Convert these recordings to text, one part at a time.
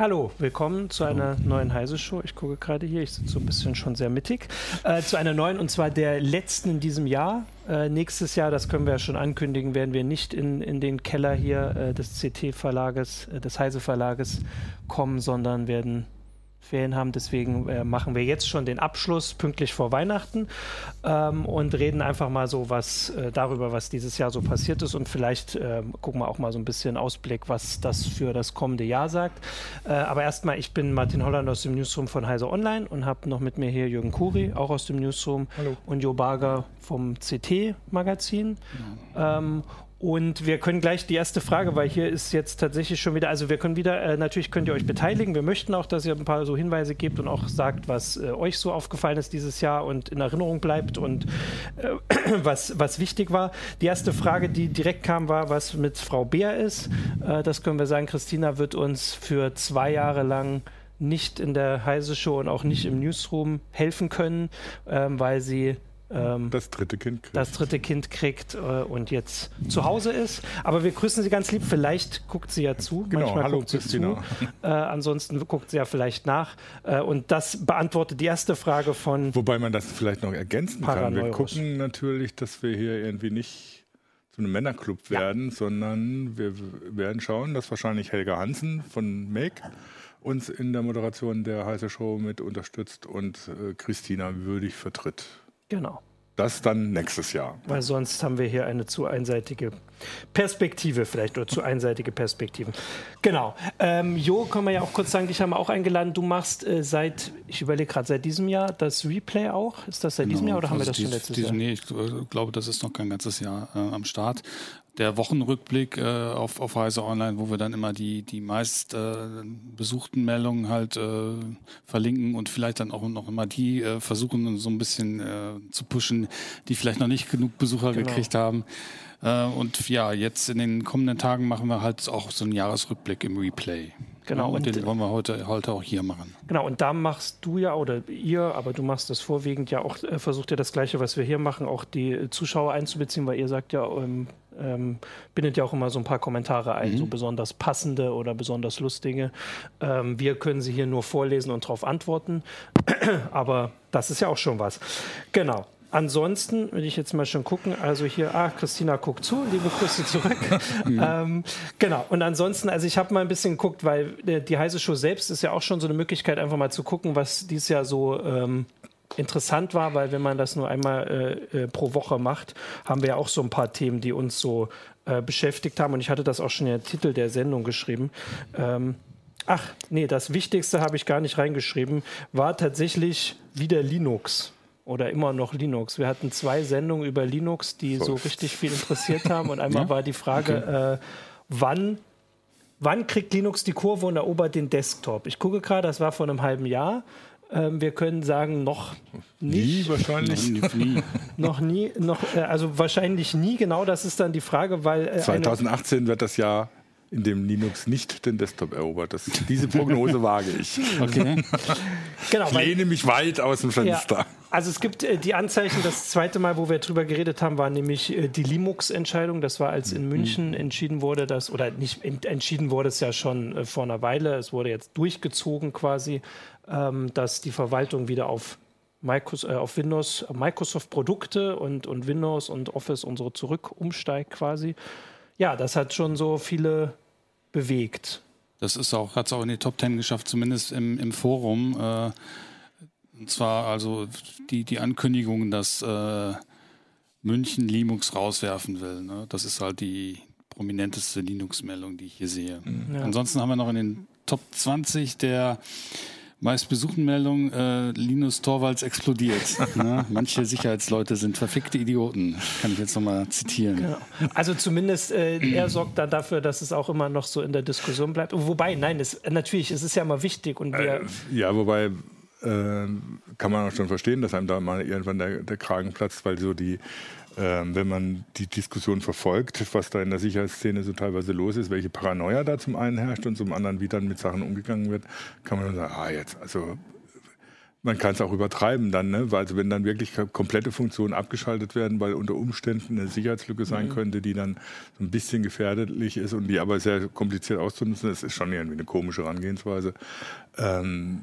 Hallo, willkommen zu einer neuen Heise-Show. Ich gucke gerade hier, ich sitze so ein bisschen schon sehr mittig. Äh, zu einer neuen und zwar der letzten in diesem Jahr. Äh, nächstes Jahr, das können wir ja schon ankündigen, werden wir nicht in, in den Keller hier äh, des CT-Verlages, äh, des Heise-Verlages kommen, sondern werden Ferien haben. Deswegen äh, machen wir jetzt schon den Abschluss pünktlich vor Weihnachten ähm, und reden einfach mal so was äh, darüber, was dieses Jahr so passiert ist und vielleicht äh, gucken wir auch mal so ein bisschen Ausblick, was das für das kommende Jahr sagt. Äh, aber erstmal, ich bin Martin Holland aus dem Newsroom von Heise Online und habe noch mit mir hier Jürgen Kuri, auch aus dem Newsroom Hallo. und Jo Barger vom CT-Magazin. Ähm, und wir können gleich die erste Frage, weil hier ist jetzt tatsächlich schon wieder, also wir können wieder, äh, natürlich könnt ihr euch beteiligen. Wir möchten auch, dass ihr ein paar so Hinweise gebt und auch sagt, was äh, euch so aufgefallen ist dieses Jahr und in Erinnerung bleibt und äh, was, was wichtig war. Die erste Frage, die direkt kam, war, was mit Frau Beer ist. Äh, das können wir sagen. Christina wird uns für zwei Jahre lang nicht in der Heise Show und auch nicht im Newsroom helfen können, ähm, weil sie ähm, Das dritte Kind kriegt. das dritte Kind kriegt äh, und jetzt zu Hause ist. Aber wir grüßen sie ganz lieb. Vielleicht guckt sie ja zu. Genau, Manchmal hallo, guckt sie Christina. zu. Äh, ansonsten guckt sie ja vielleicht nach. Äh, und das beantwortet die erste Frage von Wobei man das vielleicht noch ergänzen kann. Wir gucken natürlich, dass wir hier irgendwie nicht zu einem Männerclub Ja. werden, sondern wir werden schauen, dass wahrscheinlich Helga Hansen von Make uns in der Moderation der Heiße Show mit unterstützt und äh, Christina würdig vertritt. Genau. Das dann nächstes Jahr. Weil sonst haben wir hier eine zu einseitige Perspektive vielleicht oder zu einseitige Perspektiven. Genau. Ähm, jo, kann man ja auch kurz sagen, dich haben wir auch eingeladen. Du machst äh, seit, ich überlege gerade, seit diesem Jahr das Replay auch. Ist das seit diesem Jahr oder haben wir das schon dies- letztes dies- Jahr? Nee, ich glaube, das ist noch kein ganzes Jahr äh, am Start. Der Wochenrückblick äh, auf, auf Heise Online, wo wir dann immer die, die meist äh, besuchten Meldungen halt äh, verlinken und vielleicht dann auch noch immer die äh, versuchen, so ein bisschen äh, zu pushen, die vielleicht noch nicht genug Besucher Genau. gekriegt haben. Äh, und ja, jetzt in den kommenden Tagen machen wir halt auch so einen Jahresrückblick im Replay. Genau, Ja, und und- den wollen wir heute, heute auch hier machen. Genau, und da machst du ja, oder ihr, aber du machst das vorwiegend ja auch, äh, versucht ja das Gleiche, was wir hier machen, auch die Zuschauer einzubeziehen, weil ihr sagt ja, ähm, ähm, bindet ja auch immer so ein paar Kommentare ein, so besonders passende oder besonders lustige. Ähm, wir können sie hier nur vorlesen und darauf antworten, aber das ist ja auch schon was. Genau. Ansonsten will ich jetzt mal schon gucken. Also hier, ah, Christina guckt zu, liebe Grüße zurück. ähm, genau. Und ansonsten, also ich habe mal ein bisschen geguckt, weil äh, die heiße Show selbst ist ja auch schon so eine Möglichkeit, einfach mal zu gucken, was dieses Jahr so ähm, interessant war, weil wenn man das nur einmal äh, äh, pro Woche macht, haben wir ja auch so ein paar Themen, die uns so äh, beschäftigt haben. Und ich hatte das auch schon in der Titel der Sendung geschrieben. Ähm, ach, nee, das Wichtigste habe ich gar nicht reingeschrieben, war tatsächlich wieder Linux. Oder immer noch Linux. Wir hatten zwei Sendungen über Linux, die so Seufzt. richtig viel interessiert haben. Und einmal war die Frage, äh, wann, wann kriegt Linux die Kurve und erobert den Desktop? Ich gucke gerade, das war vor einem halben Jahr. Ähm, wir können sagen, noch nicht. Nie wahrscheinlich. Nie. Noch nie, noch, äh, also wahrscheinlich nie, genau das ist dann die Frage, weil äh, eine, 2018 wird das Jahr, in dem Linux nicht den Desktop erobert. Das, diese Prognose wage ich. Okay. genau, Ich lehne mich weit aus dem ja, Fenster. also es gibt äh, die Anzeichen, das zweite Mal, wo wir drüber geredet haben, war nämlich äh, die Linux-Entscheidung. Das war, als in München entschieden wurde, dass, oder nicht en- entschieden wurde es ja schon äh, vor einer Weile, es wurde jetzt durchgezogen quasi, ähm, dass die Verwaltung wieder auf Micros, äh, auf Windows, äh, Microsoft-Produkte und, und Windows und Office und so zurück umsteigt quasi. Ja, das hat schon so viele bewegt. Das ist auch, hat es auch in die Top Ten geschafft, zumindest im, im Forum. Äh, und zwar also die, die Ankündigung, dass äh, München Linux rauswerfen will. Ne? Das ist halt die prominenteste Linux-Meldung, die ich hier sehe. Ja. Ansonsten haben wir noch in den Top 20 der meistbesuchten Meldungen äh, Linus Torvalds explodiert. ne? Manche Sicherheitsleute sind verfickte Idioten. Kann ich jetzt nochmal zitieren. Ja. Also zumindest äh, er sorgt dann dafür, dass es auch immer noch so in der Diskussion bleibt. Wobei, nein, es, natürlich, es ist ja immer wichtig und wir, Ja, wobei äh, kann man auch schon verstehen, dass einem da mal irgendwann der, der Kragen platzt, weil so die, ähm, wenn man die Diskussion verfolgt, was da in der Sicherheitsszene so teilweise los ist, welche Paranoia da zum einen herrscht und zum anderen, wie dann mit Sachen umgegangen wird, kann man nur sagen, ah jetzt, also man kann es auch übertreiben dann, ne? weil also wenn dann wirklich komplette Funktionen abgeschaltet werden, weil unter Umständen eine Sicherheitslücke sein mhm. könnte, die dann so ein bisschen gefährlich ist und die aber sehr kompliziert auszunutzen, das ist schon irgendwie eine komische Herangehensweise. Ähm,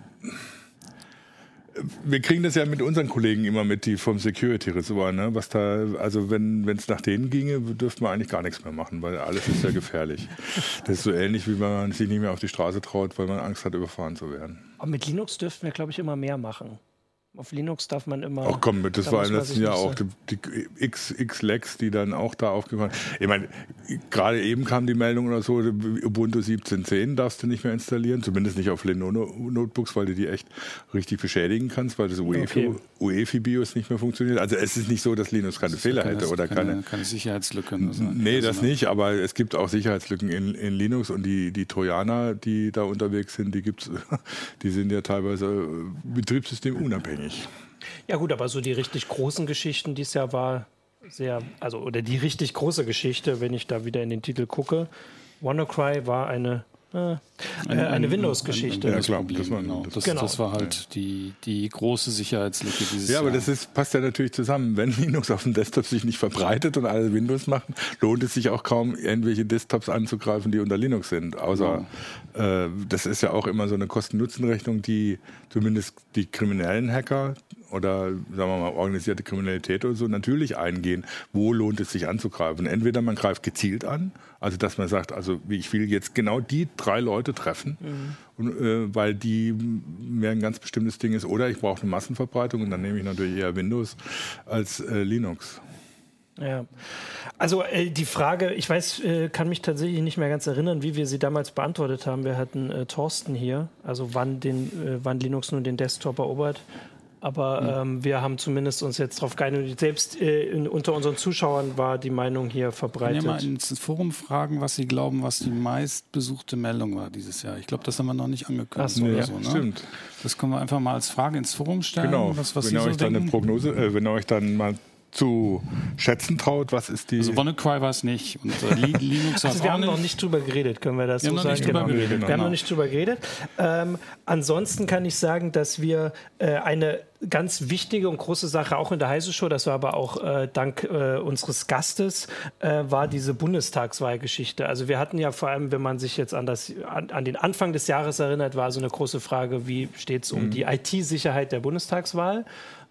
wir kriegen das ja mit unseren Kollegen immer mit, die vom Security-Ressort, ne? Was da, also wenn es nach denen ginge, dürften wir eigentlich gar nichts mehr machen, weil alles ist ja gefährlich. das ist so ähnlich, wie man sich nicht mehr auf die Straße traut, weil man Angst hat, überfahren zu werden. Aber mit Linux dürften wir, glaube ich, immer mehr machen. Auf Linux darf man immer. Ach komm, das da war im letzten Jahr auch die, die X, X-Lex, die dann auch da aufgekommen Ich meine, gerade eben kam die Meldung oder so, Ubuntu 17.10 darfst du nicht mehr installieren, zumindest nicht auf Lenovo-Notebooks, weil du die echt richtig beschädigen kannst, weil das UEFI, okay. UEFI-BIOS nicht mehr funktioniert. Also es ist nicht so, dass Linux keine Fehler keine, hätte oder keine, keine, keine Sicherheitslücken. Also nee, das also nicht, aber es gibt auch Sicherheitslücken in, in Linux und die, die Trojaner, die da unterwegs sind, die gibt's, die sind ja teilweise betriebssystemunabhängig nicht. Ja gut, aber so die richtig großen Geschichten dieses Jahr war sehr, also oder die richtig große Geschichte, wenn ich da wieder in den Titel gucke, WannaCry war eine äh, eine, eine Windows-Geschichte. Ja, klar, das war, genau. Das, genau. das war halt die, die große Sicherheitslücke dieses Ja, aber Jahr. das ist, passt ja natürlich zusammen. Wenn Linux auf dem Desktop sich nicht verbreitet und alle Windows machen, lohnt es sich auch kaum, irgendwelche Desktops anzugreifen, die unter Linux sind. Außer, ja. äh, das ist ja auch immer so eine Kosten-Nutzen-Rechnung, die zumindest die kriminellen Hacker, oder sagen wir mal organisierte Kriminalität oder so natürlich eingehen, wo lohnt es sich anzugreifen. Entweder man greift gezielt an, also dass man sagt, also ich will jetzt genau die drei Leute treffen, mhm. und, äh, weil die mehr ein ganz bestimmtes Ding ist, oder ich brauche eine Massenverbreitung und dann nehme ich natürlich eher Windows als äh, Linux. Ja, also äh, die Frage, ich weiß, äh, kann mich tatsächlich nicht mehr ganz erinnern, wie wir sie damals beantwortet haben. Wir hatten äh, Thorsten hier, also wann, den, äh, wann Linux nun den Desktop erobert aber ähm, wir haben zumindest uns jetzt darauf geeinigt. Selbst äh, in, unter unseren Zuschauern war die Meinung hier verbreitet. Können wir mal ins Forum fragen, was Sie glauben, was die meistbesuchte Meldung war dieses Jahr. Ich glaube, das haben wir noch nicht angekündigt. So, ja, so, ne? stimmt. Das können wir einfach mal als Frage ins Forum stellen. Genau. Was, was wenn ihr so euch dann eine Prognose, äh, wenn ihr euch dann mal zu schätzen traut. Was ist die? Also WannaCry war es nicht. Und äh, Linux also wir haben noch nicht drüber geredet, können wir das wir so sagen? Genau. Geredet, genau. Wir haben noch nicht drüber geredet. Ähm, ansonsten kann ich sagen, dass wir äh, eine ganz wichtige und große Sache auch in der Heise Show, das war aber auch äh, dank äh, unseres Gastes, äh, war diese Bundestagswahlgeschichte. Also wir hatten ja vor allem, wenn man sich jetzt an, das, an, an den Anfang des Jahres erinnert, war so eine große Frage, wie steht es um mhm. die IT-Sicherheit der Bundestagswahl?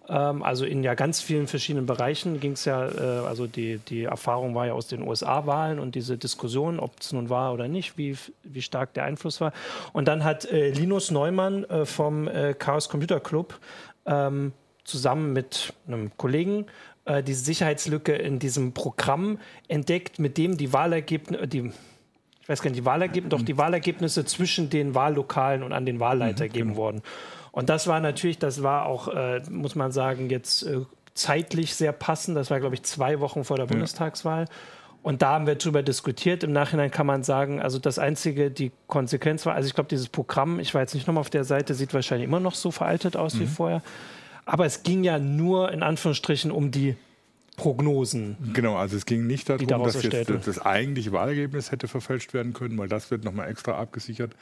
Ähm, also in ja ganz vielen verschiedenen Bereichen ging es ja, äh, also die, die Erfahrung war ja aus den USA-Wahlen und diese Diskussion, ob es nun war oder nicht, wie, wie stark der Einfluss war. Und dann hat äh, Linus Neumann äh, vom äh, Chaos Computer Club ähm, zusammen mit einem Kollegen äh, diese Sicherheitslücke in diesem Programm entdeckt, mit dem die Wahlergebnisse, die ich weiß gar nicht, die Wahlergebnisse, doch die Wahlergebnisse zwischen den Wahllokalen und an den Wahlleiter mhm, gegeben genau. worden. Und das war natürlich, das war auch, äh, muss man sagen, jetzt äh, zeitlich sehr passend. Das war, glaube ich, zwei Wochen vor der ja. Bundestagswahl. Und da haben wir darüber diskutiert. Im Nachhinein kann man sagen, also das einzige, die Konsequenz war, also ich glaube, dieses Programm, ich war jetzt nicht nochmal auf der Seite, sieht wahrscheinlich immer noch so veraltet aus mhm. wie vorher. Aber es ging ja nur in Anführungsstrichen um die Prognosen. Genau, also es ging nicht darum, dass jetzt das eigentliche Wahlergebnis hätte verfälscht werden können, weil das wird nochmal extra abgesichert,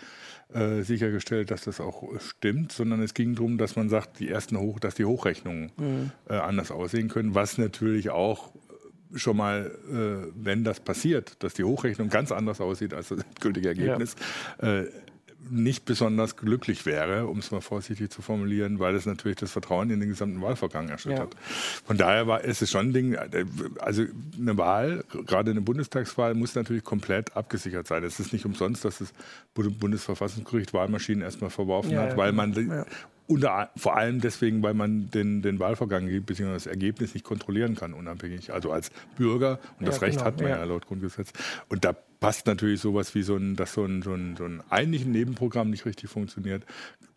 äh, sichergestellt, dass das auch stimmt, sondern es ging darum, dass man sagt, die ersten Hoch, dass die Hochrechnungen mhm. äh, anders aussehen können, was natürlich auch schon mal, äh, wenn das passiert, dass die Hochrechnung ganz anders aussieht als das gültige Ergebnis, ja. Nicht besonders glücklich wäre, um es mal vorsichtig zu formulieren, weil es natürlich das Vertrauen in den gesamten Wahlvorgang erschüttert. Ja. Von daher war, ist es schon ein Ding, also eine Wahl, gerade eine Bundestagswahl, muss natürlich komplett abgesichert sein. Es ist nicht umsonst, dass das Bundesverfassungsgericht Wahlmaschinen erstmal verworfen ja, hat, weil genau. man ja. Unter, vor allem deswegen, weil man den, den Wahlvorgang bzw. das Ergebnis nicht kontrollieren kann, unabhängig. Also als Bürger, und das Recht genau, hat man ja. laut Grundgesetz. Und da passt natürlich sowas wie so ein, dass so ein, so ein, so ein eigentlich Nebenprogramm nicht richtig funktioniert,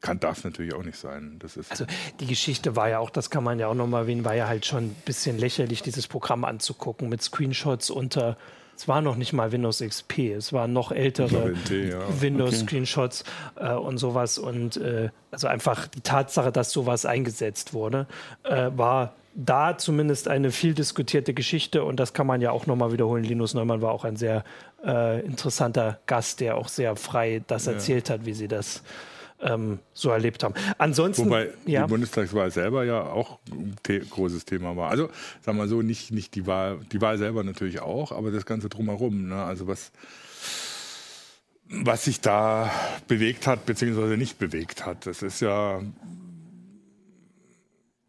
kann, darf natürlich auch nicht sein. Das ist also die Geschichte war ja auch, das kann man ja auch nochmal erwähnen, war ja halt schon ein bisschen lächerlich, dieses Programm anzugucken mit Screenshots unter es war noch nicht mal Windows XP, es waren noch ältere ja. Windows-Screenshots okay. äh, und sowas. Und äh, also einfach die Tatsache, dass sowas eingesetzt wurde, äh, war da zumindest eine viel diskutierte Geschichte und das kann man ja auch nochmal wiederholen. Linus Neumann war auch ein sehr äh, interessanter Gast, der auch sehr frei das erzählt ja. hat, wie sie das ähm, so erlebt haben. Ansonsten. Wobei ja. die Bundestagswahl selber ja auch ein the großes Thema war. Also, sagen wir so, nicht, nicht die Wahl, die Wahl selber natürlich auch, aber das Ganze drumherum. Ne? Also, was, was sich da bewegt hat, beziehungsweise nicht bewegt hat. Das ist ja.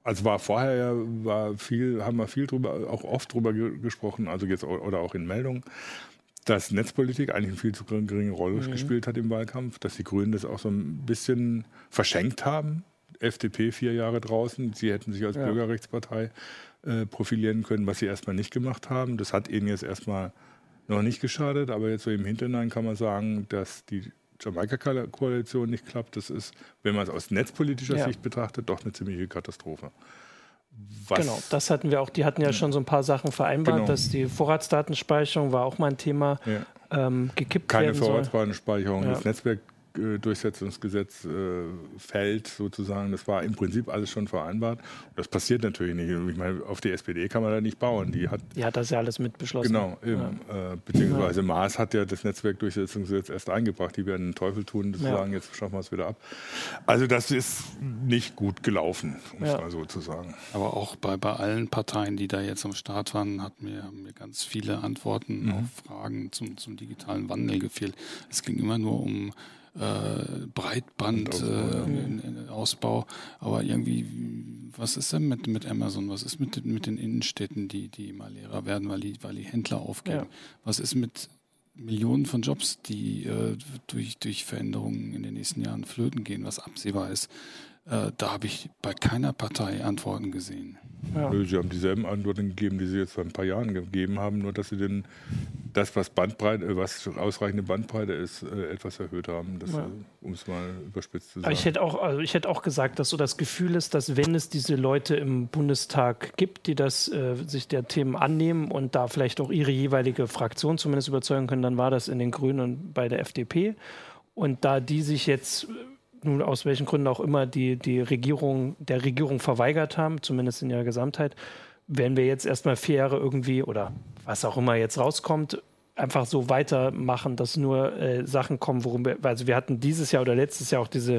Also war vorher ja, war viel, haben wir viel drüber, auch oft drüber gesprochen, also jetzt oder auch in Meldungen, dass Netzpolitik eigentlich eine viel zu geringe Rolle mhm. gespielt hat im Wahlkampf, dass die Grünen das auch so ein bisschen verschenkt haben. FDP vier Jahre draußen, sie hätten sich als ja. Bürgerrechtspartei äh, profilieren können, was sie erstmal nicht gemacht haben. Das hat ihnen jetzt erstmal noch nicht geschadet, aber jetzt so im Hintergrund kann man sagen, dass die Jamaika-Koalition nicht klappt. Das ist, wenn man es aus netzpolitischer ja. Sicht betrachtet, doch eine ziemliche Katastrophe. Was genau, das hatten wir auch. Die hatten ja schon so ein paar Sachen vereinbart, genau. dass die Vorratsdatenspeicherung war auch mal ein Thema, ja. ähm, gekippt Keine Vorratsdatenspeicherung, ja. das Netzwerk Durchsetzungsgesetz äh, fällt, sozusagen. Das war im Prinzip alles schon vereinbart. Das passiert natürlich nicht. Ich meine, auf die SPD kann man da nicht bauen. Die hat, die hat das ja alles mit beschlossen. Genau, eben. Ja. Äh, beziehungsweise ja. Maas hat ja das Netzwerkdurchsetzungsgesetz erst eingebracht. Die werden den Teufel tun, sozusagen, ja. jetzt schaffen wir es wieder ab. Also das ist nicht gut gelaufen, um es mal so zu sagen. Aber auch bei, bei allen Parteien, die da jetzt am Start waren, hat mir, haben mir ganz viele Antworten mhm. auf Fragen zum, zum digitalen Wandel gefehlt. Es ging immer nur um äh, Breitbandausbau. Äh, aber irgendwie, was ist denn mit, mit Amazon? Was ist mit, mit den Innenstädten, die, die immer leerer werden, weil die, weil die Händler aufgeben? Ja. Was ist mit Millionen von Jobs, die äh, durch, durch Veränderungen in den nächsten Jahren flöten gehen, was absehbar ist? Äh, da habe ich bei keiner Partei Antworten gesehen. Ja. Sie haben dieselben Antworten gegeben, die Sie jetzt vor ein paar Jahren gegeben haben, nur dass Sie den, das, was Bandbreite, äh, was ausreichende Bandbreite ist, äh, etwas erhöht haben, ja. Äh, um es mal überspitzt zu sagen. Ich hätte, auch, also ich hätte auch gesagt, dass so das Gefühl ist, dass wenn es diese Leute im Bundestag gibt, die das, äh, sich der Themen annehmen und da vielleicht auch ihre jeweilige Fraktion zumindest überzeugen können, dann war das in den Grünen und bei der FDP. Und da die sich jetzt nun aus welchen Gründen auch immer die, die Regierung, der Regierung verweigert haben, zumindest in ihrer Gesamtheit, werden wir jetzt erstmal vier Jahre irgendwie oder was auch immer jetzt rauskommt, einfach so weitermachen, dass nur äh, Sachen kommen, worum wir, also wir hatten dieses Jahr oder letztes Jahr auch diese,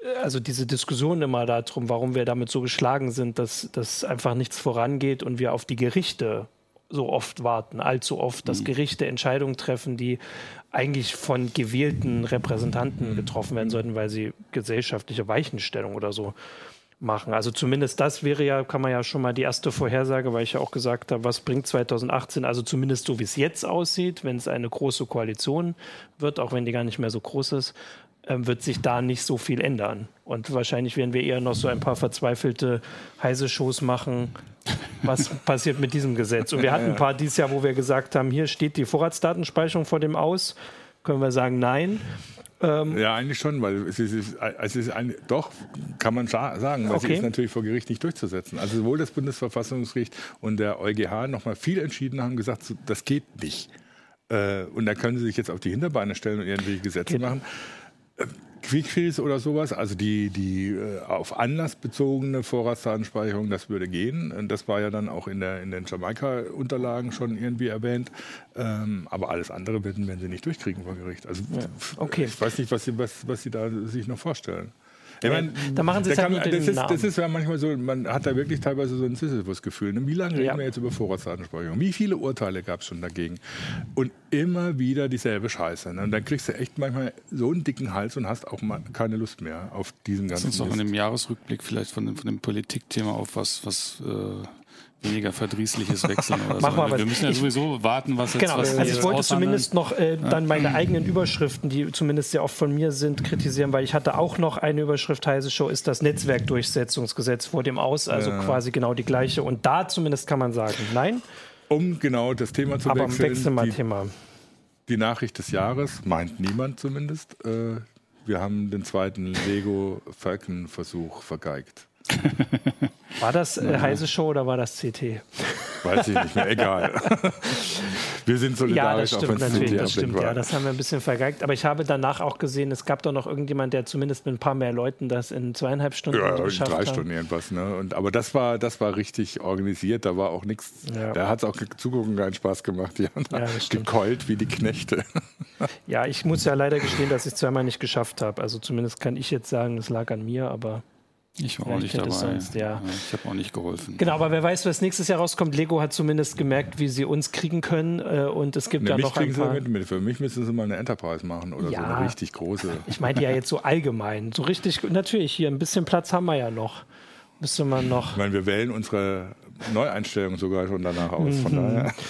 äh, also diese Diskussion immer darum, warum wir damit so geschlagen sind, dass, dass einfach nichts vorangeht und wir auf die Gerichte so oft warten, allzu oft, dass mhm. Gerichte Entscheidungen treffen, die eigentlich von gewählten Repräsentanten getroffen werden sollten, weil sie gesellschaftliche Weichenstellung oder so machen. Also zumindest das wäre ja, kann man ja schon mal die erste Vorhersage, weil ich ja auch gesagt habe, was bringt 2018, also zumindest so wie es jetzt aussieht, wenn es eine große Koalition wird, auch wenn die gar nicht mehr so groß ist, wird sich da nicht so viel ändern. Und wahrscheinlich werden wir eher noch so ein paar verzweifelte heiße Shows machen. Was passiert mit diesem Gesetz? Und wir hatten ein paar dieses Jahr, wo wir gesagt haben, hier steht die Vorratsdatenspeicherung vor dem Aus. Können wir sagen, nein. Ähm ja, eigentlich schon, weil es ist, es ist ein, doch, kann man sagen, weil okay. sie ist natürlich vor Gericht nicht durchzusetzen. Also sowohl das Bundesverfassungsgericht und der EuGH nochmal viel entschieden haben gesagt, das geht nicht. Äh, und da können sie sich jetzt auf die Hinterbeine stellen und irgendwelche Gesetze genau. machen. Quickfreeze oder sowas, also die, die äh, auf Anlass bezogene Vorratsdatenspeicherung, das würde gehen. Das war ja dann auch in, der, in den Jamaika-Unterlagen schon irgendwie erwähnt. Ähm, aber alles andere werden, werden sie nicht durchkriegen vor Gericht. Also ja. okay. ich weiß nicht, was sie, was, was sie da sich noch vorstellen. Ich mein, da machen sie es halt kann, das, ist, das ist ja manchmal so, man hat da wirklich teilweise so ein Sisyphus-Gefühl. Ne? Wie lange reden wir jetzt über Vorratsdatenspeicherung? Wie viele Urteile gab es schon dagegen? Und immer wieder dieselbe Scheiße. Ne? Und dann kriegst du echt manchmal so einen dicken Hals und hast auch mal keine Lust mehr auf diesen ganzen Lass uns noch in dem Jahresrückblick vielleicht von dem, von dem Politikthema auf was, was äh weniger verdrießliches wechseln oder Mach so. Mal wir müssen ja sowieso warten, was jetzt genau. was Also ich wollte zumindest noch äh, dann meine eigenen Überschriften, die zumindest sehr oft von mir sind, kritisieren, weil ich hatte auch noch eine Überschrift, Heise Show ist das Netzwerkdurchsetzungsgesetz vor dem Aus, also ja. quasi genau die gleiche. Und da zumindest kann man sagen, nein. Um genau das Thema zu Aber wechseln. wechseln mal die, Thema. Die Nachricht des Jahres, meint niemand zumindest. Äh, wir haben den zweiten Lego Falcon Versuch vergeigt. War das äh, Heise Show oder war das CT? Weiß ich nicht mehr, egal. Wir sind solidarisch, ja, das stimmt natürlich, das stimmt, ja, das haben wir ein bisschen vergeigt. Aber ich habe danach auch gesehen, es gab doch noch irgendjemand, der zumindest mit ein paar mehr Leuten das in zweieinhalb Stunden ja, geschafft drei Stunden irgendwas. Ne? Und, aber das war, das war richtig organisiert, da war auch nichts, ja. da hat es auch zugucken keinen Spaß gemacht. Die haben ja, gekeult wie die Knechte. Ja, ich muss ja leider gestehen, dass ich es zweimal nicht geschafft habe. Also zumindest kann ich jetzt sagen, es lag an mir, aber ich war auch nicht dabei. Sonst, ja. Ich habe auch nicht geholfen. Genau, aber wer weiß, was nächstes Jahr rauskommt. Lego hat zumindest gemerkt, wie sie uns kriegen können. Äh, und es gibt ne, da noch ein paar... Mit, für mich müssen sie mal eine Enterprise machen oder ja, so eine richtig große. Ich meinte ja jetzt so allgemein. So richtig, natürlich, hier ein bisschen Platz haben wir ja noch. Müsste man noch. Ich meine, wir wählen unsere Neueinstellung sogar schon danach aus. Von mhm. daher.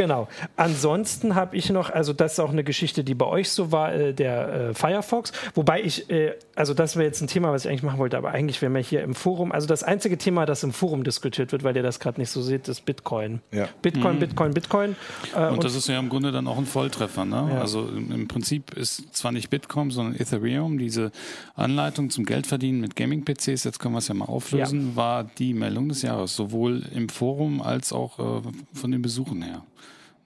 Genau. Ansonsten habe ich noch, also das ist auch eine Geschichte, die bei euch so war, äh, der äh, Firefox. Wobei ich, äh, also das wäre jetzt ein Thema, was ich eigentlich machen wollte, aber eigentlich wären wir hier im Forum. Also das einzige Thema, das im Forum diskutiert wird, weil ihr das gerade nicht so seht, ist Bitcoin. Ja. Bitcoin, mhm. Bitcoin, Bitcoin. Äh, und, und, das ist ja im Grunde dann auch ein Volltreffer. Ne? Ja. Also im, im, Prinzip ist zwar nicht Bitcoin, sondern Ethereum, diese Anleitung zum Geldverdienen mit Gaming-PCs, jetzt können wir es ja mal auflösen, ja. war die Meldung des Jahres, sowohl im Forum als auch äh, von den Besuchen her.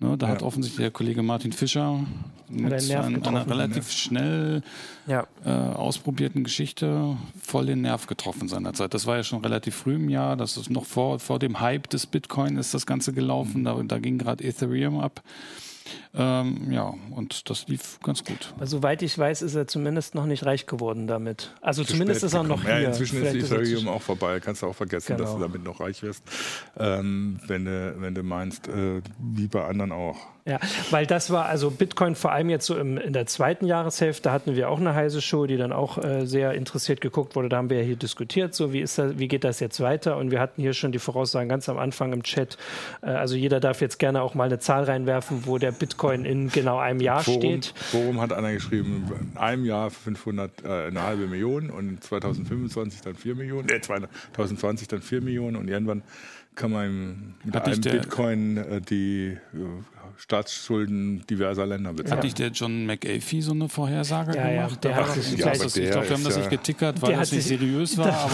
Ne, da ja. hat offensichtlich der Kollege Martin Fischer mit ein, einer relativ schnell ja. äh, ausprobierten Geschichte voll den Nerv getroffen seinerzeit. Das war ja schon relativ früh im Jahr, das ist noch vor, vor dem Hype des Bitcoin ist das Ganze gelaufen, mhm. da, da ging gerade Ethereum ab. Ähm, ja, und das lief ganz gut. Aber soweit ich weiß, ist er zumindest noch nicht reich geworden damit. Also Zu zumindest ist er noch hier. Ja, inzwischen Vielleicht ist Ethereum auch vorbei. Kannst du auch vergessen, genau. dass du damit noch reich wirst, ähm, wenn, du, wenn du meinst, äh, wie bei anderen auch. Ja, weil das war also Bitcoin vor allem jetzt so im, in der zweiten Jahreshälfte hatten wir auch eine heiße Show, die dann auch äh, sehr interessiert geguckt wurde. Da haben wir ja hier diskutiert, so wie ist das, wie geht das jetzt weiter? Und wir hatten hier schon die Voraussagen ganz am Anfang im Chat. Äh, also jeder darf jetzt gerne auch mal eine Zahl reinwerfen, wo der Bitcoin in genau einem Jahr Forum, steht. Forum hat einer geschrieben, in einem Jahr 500, äh, eine halbe Million und 2025 dann 4 Millionen, äh, 2020 dann 4 Millionen und irgendwann kann man mit Hat einem Bitcoin äh, die äh, Staatsschulden diverser Länder bezahlen. Hat nicht der John McAfee so eine Vorhersage ja, gemacht? Ja, der hat ich glaube, wir haben das nicht getickert, weil das nicht seriös war,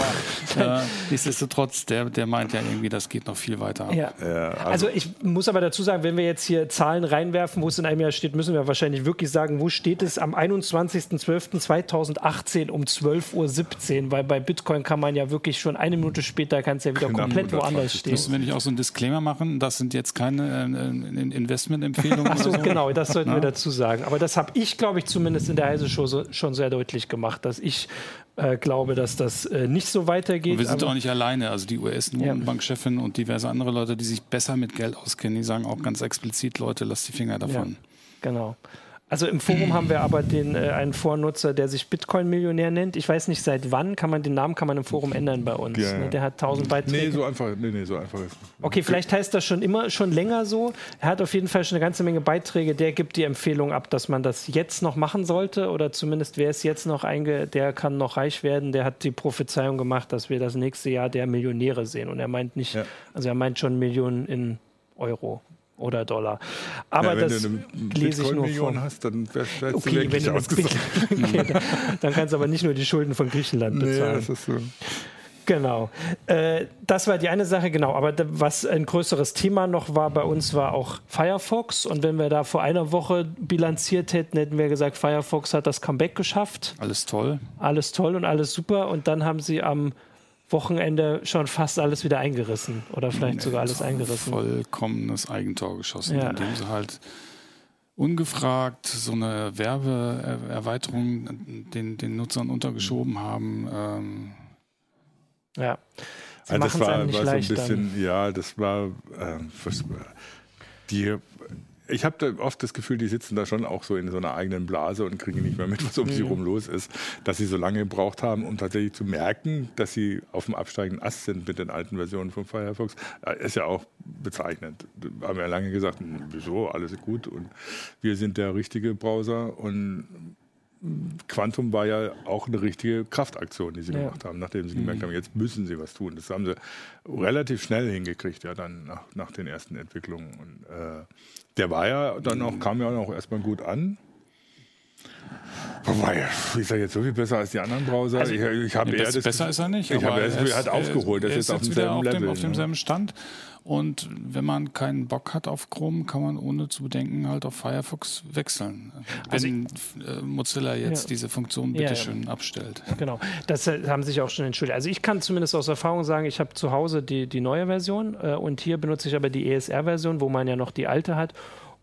aber äh, nichtsdestotrotz, der, der meint ja irgendwie, das geht noch viel weiter. Ja. also, also, ich muss aber dazu sagen, wenn wir jetzt hier Zahlen reinwerfen, wo es in einem Jahr steht, müssen wir wahrscheinlich wirklich sagen, wo steht es am 21.12.2018 um 12.17 Uhr, weil bei Bitcoin kann man ja wirklich schon eine Minute später, kann es ja wieder komplett woanders stehen. Müssen wir nicht auch so einen Disclaimer machen? Das sind jetzt keine äh, Investments Investmentempfehlungen. Achso, so? genau, das sollten ja. wir dazu sagen. Aber das habe ich, glaube ich, zumindest in der Heise Show so, schon sehr deutlich gemacht, dass ich äh, glaube, dass das äh, nicht so weitergeht. Und wir sind auch nicht alleine. Also die US-Notenbankchefin ja. und diverse andere Leute, die sich besser mit Geld auskennen, die sagen auch ganz explizit, Leute, lasst die Finger davon. Ja, genau. Also im Forum haben wir aber den, äh, einen Vornutzer, der sich Bitcoin-Millionär nennt. Ich weiß nicht, seit wann kann man den Namen kann man im Forum ändern bei uns. Ja, ne? Der hat 1000 Beiträge. Nee, so einfach, nee, nee, so einfach ist Okay, vielleicht heißt das schon immer, schon länger so. Er hat auf jeden Fall schon eine ganze Menge Beiträge. Der gibt die Empfehlung ab, dass man das jetzt noch machen sollte oder zumindest wer es jetzt noch einge, der kann noch reich werden. Der hat die Prophezeiung gemacht, dass wir das nächste Jahr der Millionäre sehen. Und er meint nicht, ja. also er meint schon Millionen in Euro oder Dollar. Aber ja, das lese ich nur vor. hast, dann okay, du wenn du okay, dann kannst du aber nicht nur die Schulden von Griechenland bezahlen. Nee, das ist so. Genau. Äh, das war die eine Sache, genau. Aber was ein größeres Thema noch war bei uns, war auch Firefox. Und wenn wir da vor einer Woche bilanziert hätten, hätten wir gesagt, Firefox hat das Comeback geschafft. Alles toll. Alles toll und alles super. Und dann haben sie am Wochenende schon fast alles wieder eingerissen oder vielleicht nee, sogar alles eingerissen. Vollkommenes Eigentor geschossen, ja. indem sie halt ungefragt so eine Werbeerweiterung den, den Nutzern untergeschoben haben. Ähm ja. Sie also das war, war so ein bisschen, dann. ja, das war äh, die ich habe oft das Gefühl, die sitzen da schon auch so in so einer eigenen Blase und kriegen nicht mehr mit, was um mhm. sie rum los ist, dass sie so lange gebraucht haben, um tatsächlich zu merken, dass sie auf dem absteigenden Ast sind mit den alten Versionen von Firefox. Ist ja auch bezeichnend. Da haben wir ja lange gesagt, hm, wieso, alles ist gut und wir sind der richtige Browser und Quantum war ja auch eine richtige Kraftaktion, die sie ja. gemacht haben, nachdem sie gemerkt mhm. haben, jetzt müssen sie was tun. Das haben sie relativ schnell hingekriegt, ja, dann nach, nach den ersten Entwicklungen. Und äh, der war ja dann auch, kam ja auch erstmal gut an. Wobei, ist er jetzt so viel besser als die anderen Browser? Also, ich ich habe eher das, besser ist er nicht. Ich habe er hat aufgeholt, das ist, ist auf demselben auf Level. Dem, auf ne? demselben Stand. Und wenn man keinen Bock hat auf Chrome, kann man ohne zu bedenken halt auf Firefox wechseln. Also wenn äh, Mozilla jetzt Ja. diese Funktion Ja, ja. bitteschön abstellt. Genau, das äh, haben sich auch schon entschuldigt. Also ich kann zumindest aus Erfahrung sagen, ich habe zu Hause die, die neue Version äh, und hier benutze ich aber die ESR-Version, wo man ja noch die alte hat.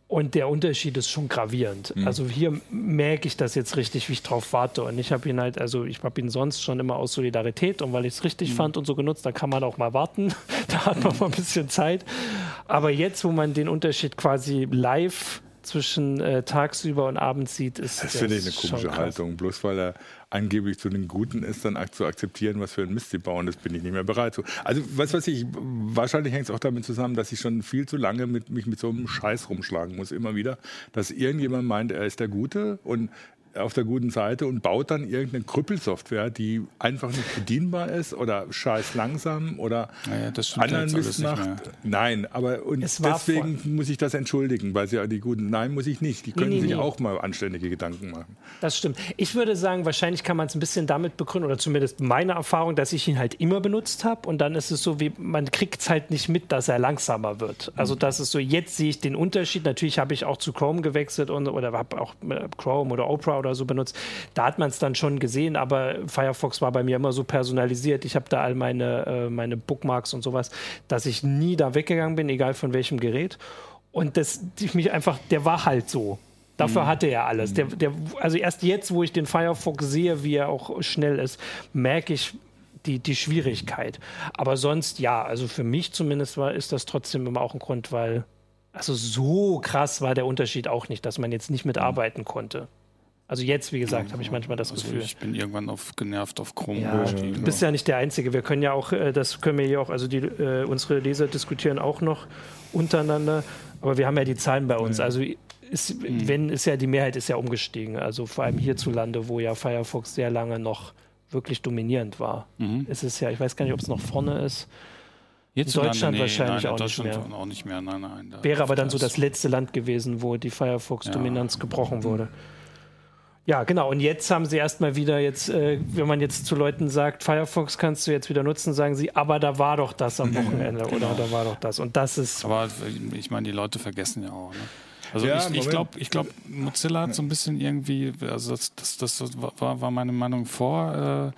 Und der Unterschied ist schon gravierend. Also hier merke ich das jetzt richtig, wie ich drauf warte. Und ich habe ihn halt, also ich habe ihn sonst schon immer aus Solidarität und weil ich es richtig fand und so genutzt, da kann man auch mal warten. da hat man mal ein bisschen Zeit. Aber jetzt, wo man den Unterschied quasi live zwischen äh, tagsüber und abends sieht, ist Das finde ich eine komische. Haltung. Bloß weil er angeblich zu den Guten ist, dann zu akzeptieren, was für ein Mist sie bauen, das bin ich nicht mehr bereit zu. Also, was weiß ich, wahrscheinlich hängt es auch damit zusammen, dass ich schon viel zu lange mit, mich mit so einem Scheiß rumschlagen muss, immer wieder, dass irgendjemand meint, er ist der Gute und auf der guten Seite und baut dann irgendeine Krüppelsoftware, die einfach nicht bedienbar ist oder scheiß langsam oder Naja, anderen Mist macht. Nein, aber und deswegen muss ich das entschuldigen, weil sie ja die Guten. Nein, muss ich nicht. Die können nee, sich nee. auch mal anständige Gedanken machen. Das stimmt. Ich würde sagen, wahrscheinlich kann man es ein bisschen damit begründen, oder zumindest meine Erfahrung, dass ich ihn halt immer benutzt habe. Und dann ist es so, wie man kriegt es halt nicht mit, dass er langsamer wird. Also das ist so, jetzt sehe ich den Unterschied. Natürlich habe ich auch zu Chrome gewechselt und, oder habe auch äh, Chrome oder Opera oder so benutzt. Da hat man es dann schon gesehen, aber Firefox war bei mir immer so personalisiert. Ich habe da all meine, äh, meine Bookmarks und sowas, dass ich nie da weggegangen bin, egal von welchem Gerät. Und das, ich mich einfach, der war halt so. Dafür hatte er alles. Der, der, also erst jetzt, wo ich den Firefox sehe, wie er auch schnell ist, merke ich die, die Schwierigkeit. Aber sonst, ja, also für mich zumindest war, ist das trotzdem immer auch ein Grund, weil, also so krass war der Unterschied auch nicht, dass man jetzt nicht mitarbeiten konnte. Also jetzt, wie gesagt, habe ich manchmal das Also Gefühl. ich bin irgendwann auf, genervt auf Chrome Ja, umgestiegen. du bist ja nicht der Einzige. Wir können ja auch, äh, das können wir hier auch, also die, äh, unsere Leser diskutieren auch noch untereinander, aber wir haben ja die Zahlen bei uns. Also ist, wenn ist ja die Mehrheit ist ja umgestiegen. Also vor allem hierzulande, wo ja Firefox sehr lange noch wirklich dominierend war. Es ist ja, ich weiß gar nicht, ob es noch vorne ist. Hierzulande, Deutschland wahrscheinlich nein, auch nicht Deutschland mehr. auch nicht mehr. Nein, nein. da- Wäre aber dann so das- das letzte Land gewesen, wo die Firefox-Dominanz gebrochen wurde. Ja, genau. Und jetzt haben sie erstmal wieder jetzt, äh, wenn man jetzt zu Leuten sagt, Firefox kannst du jetzt wieder nutzen, sagen sie, aber da war doch das am Wochenende oder da war doch das. Und das ist Aber ich meine, die Leute vergessen ja auch. Ne? Also Ja, ich, ich glaube, ich glaub, Mozilla hat so ein bisschen irgendwie, also das, das, das war, war meine Meinung vor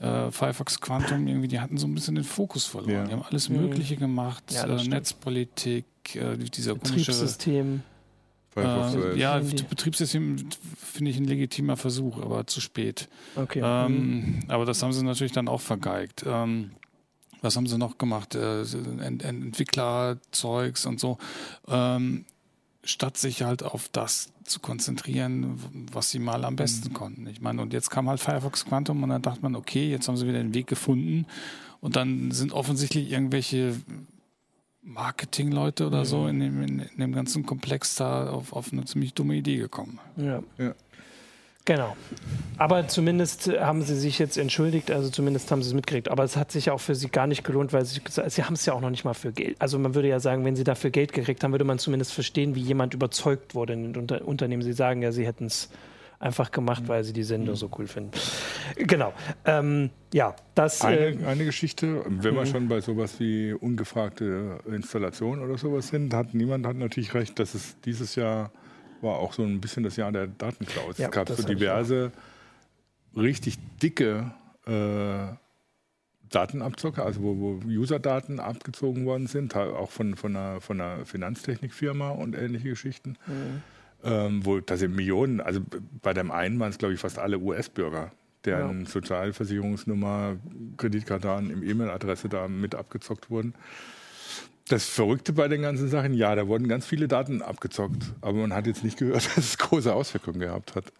äh, äh, Firefox Quantum, irgendwie, die hatten so ein bisschen den Fokus verloren. Ja. Die haben alles Mögliche gemacht, Ja, äh. Netzpolitik, äh, dieser komische Betriebssystem. Firefox, äh, ja. Betriebssystem finde ich ein legitimer Versuch, aber zu spät. Okay. Ähm, aber das haben sie natürlich dann auch vergeigt. Ähm, was haben sie noch gemacht? Äh, Ent Ent Entwicklerzeugs und so. Ähm, statt sich halt auf das zu konzentrieren, was sie mal am besten konnten. Ich meine, und jetzt kam halt Firefox Quantum und dann dachte man, okay, jetzt haben sie wieder den Weg gefunden. Und dann sind offensichtlich irgendwelche Marketingleute oder so in dem, in, in dem ganzen Komplex da auf, auf eine ziemlich dumme Idee gekommen. Ja. Ja. Genau. Aber zumindest haben sie sich jetzt entschuldigt, also zumindest haben sie es mitgekriegt. Aber es hat sich ja auch für sie gar nicht gelohnt, weil sie, sie haben es ja auch noch nicht mal für Geld. Also man würde ja sagen, wenn sie dafür Geld gekriegt haben, würde man zumindest verstehen, wie jemand überzeugt wurde in den Unter Unternehmen. Sie sagen ja, sie hätten es einfach gemacht, weil sie die Sendung so cool finden. Genau. Ähm, ja, das. Äh, Eine, eine Geschichte, wenn wir schon bei sowas wie ungefragte Installation oder sowas sind, hat niemand hat natürlich recht, dass es dieses Jahr war auch so ein bisschen das Jahr der Datenclouds. Ja, es gab so diverse richtig dicke äh, Datenabzocke, also wo, wo User-Daten abgezogen worden sind, auch von, von, einer, von einer Finanztechnikfirma und ähnliche Geschichten. Ähm, wo da sind Millionen, also bei dem einen waren es, glaube ich, fast alle US-Bürger, deren Sozialversicherungsnummer, Kreditkarten im E-Mail-Adresse da mit abgezockt wurden. Das Verrückte bei den ganzen Sachen, ja, da wurden ganz viele Daten abgezockt, aber man hat jetzt nicht gehört, dass es große Auswirkungen gehabt hat.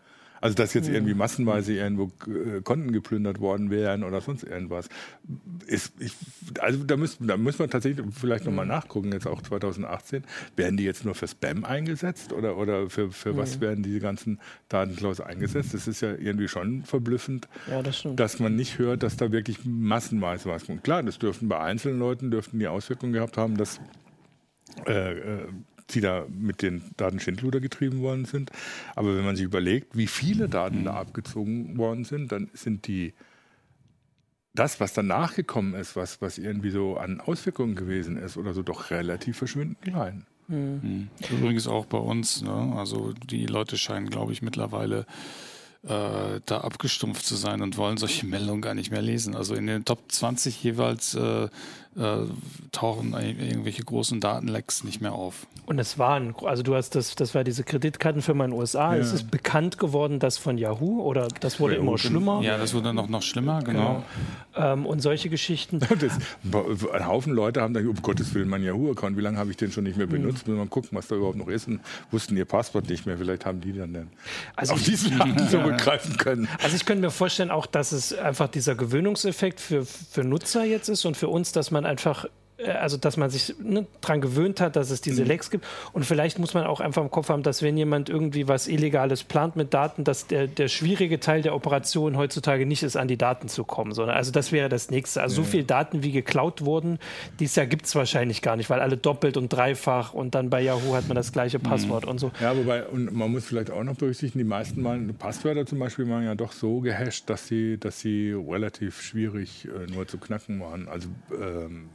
Also dass jetzt irgendwie massenweise irgendwo äh, Konten geplündert worden wären oder sonst irgendwas. Ist, ich, also da müssen, da müssen wir tatsächlich vielleicht nochmal nachgucken, jetzt auch 2018. Werden die jetzt nur für Spam eingesetzt oder, oder für, für was werden diese ganzen Datenklaus eingesetzt? Das ist ja irgendwie schon verblüffend, ja, das dass man nicht hört, dass da wirklich massenweise was kommt. Klar, das dürften bei einzelnen Leuten dürften die Auswirkungen gehabt haben, dass äh, äh, die da mit den Daten Schindluder getrieben worden sind. Aber wenn man sich überlegt, wie viele Daten mhm. da abgezogen worden sind, dann sind die das, was danach gekommen ist, was, was irgendwie so an Auswirkungen gewesen ist oder so, doch relativ verschwindend klein. Mhm. Übrigens auch bei uns. Ne? Also die Leute scheinen, glaube ich, mittlerweile äh, da abgestumpft zu sein und wollen solche Meldungen gar nicht mehr lesen. Also in den Top 20 jeweils äh, äh, tauchen irgendwelche großen Datenlecks nicht mehr auf. Und es waren, also du hast das, das war diese Kreditkartenfirma in den USA. Ja. Es ist bekannt geworden, das von Yahoo oder das wurde immer schlimmer. Ja, das wurde noch, noch schlimmer, genau. genau. Ähm, und solche Geschichten. Das, ein Haufen Leute haben da, um Gottes Willen, mein Yahoo-Account, wie lange habe ich den schon nicht mehr benutzt? Mhm. Muss man gucken, was da überhaupt noch ist und wussten ihr Passwort nicht mehr. Vielleicht haben die dann, dann also auf diesen Daten zurückgreifen können. Also ich könnte mir vorstellen auch, dass es einfach dieser Gewöhnungseffekt für, für Nutzer jetzt ist und für uns, dass man einfach also dass man sich ne, daran gewöhnt hat, dass es diese mhm. Lecks gibt. Und vielleicht muss man auch einfach im Kopf haben, dass wenn jemand irgendwie was Illegales plant mit Daten, dass der, der schwierige Teil der Operation heutzutage nicht ist, an die Daten zu kommen, sondern also das wäre das nächste. Also ja. so viele Daten, wie geklaut wurden, dieses Jahr gibt es wahrscheinlich gar nicht, weil alle doppelt und dreifach und dann bei Yahoo hat man das gleiche mhm. Passwort mhm. und so. Ja, wobei, und man muss vielleicht auch noch berücksichtigen, die meisten Mal Passwörter zum Beispiel waren ja doch so gehasht, dass sie, dass sie relativ schwierig äh, nur zu knacken waren. Also ähm,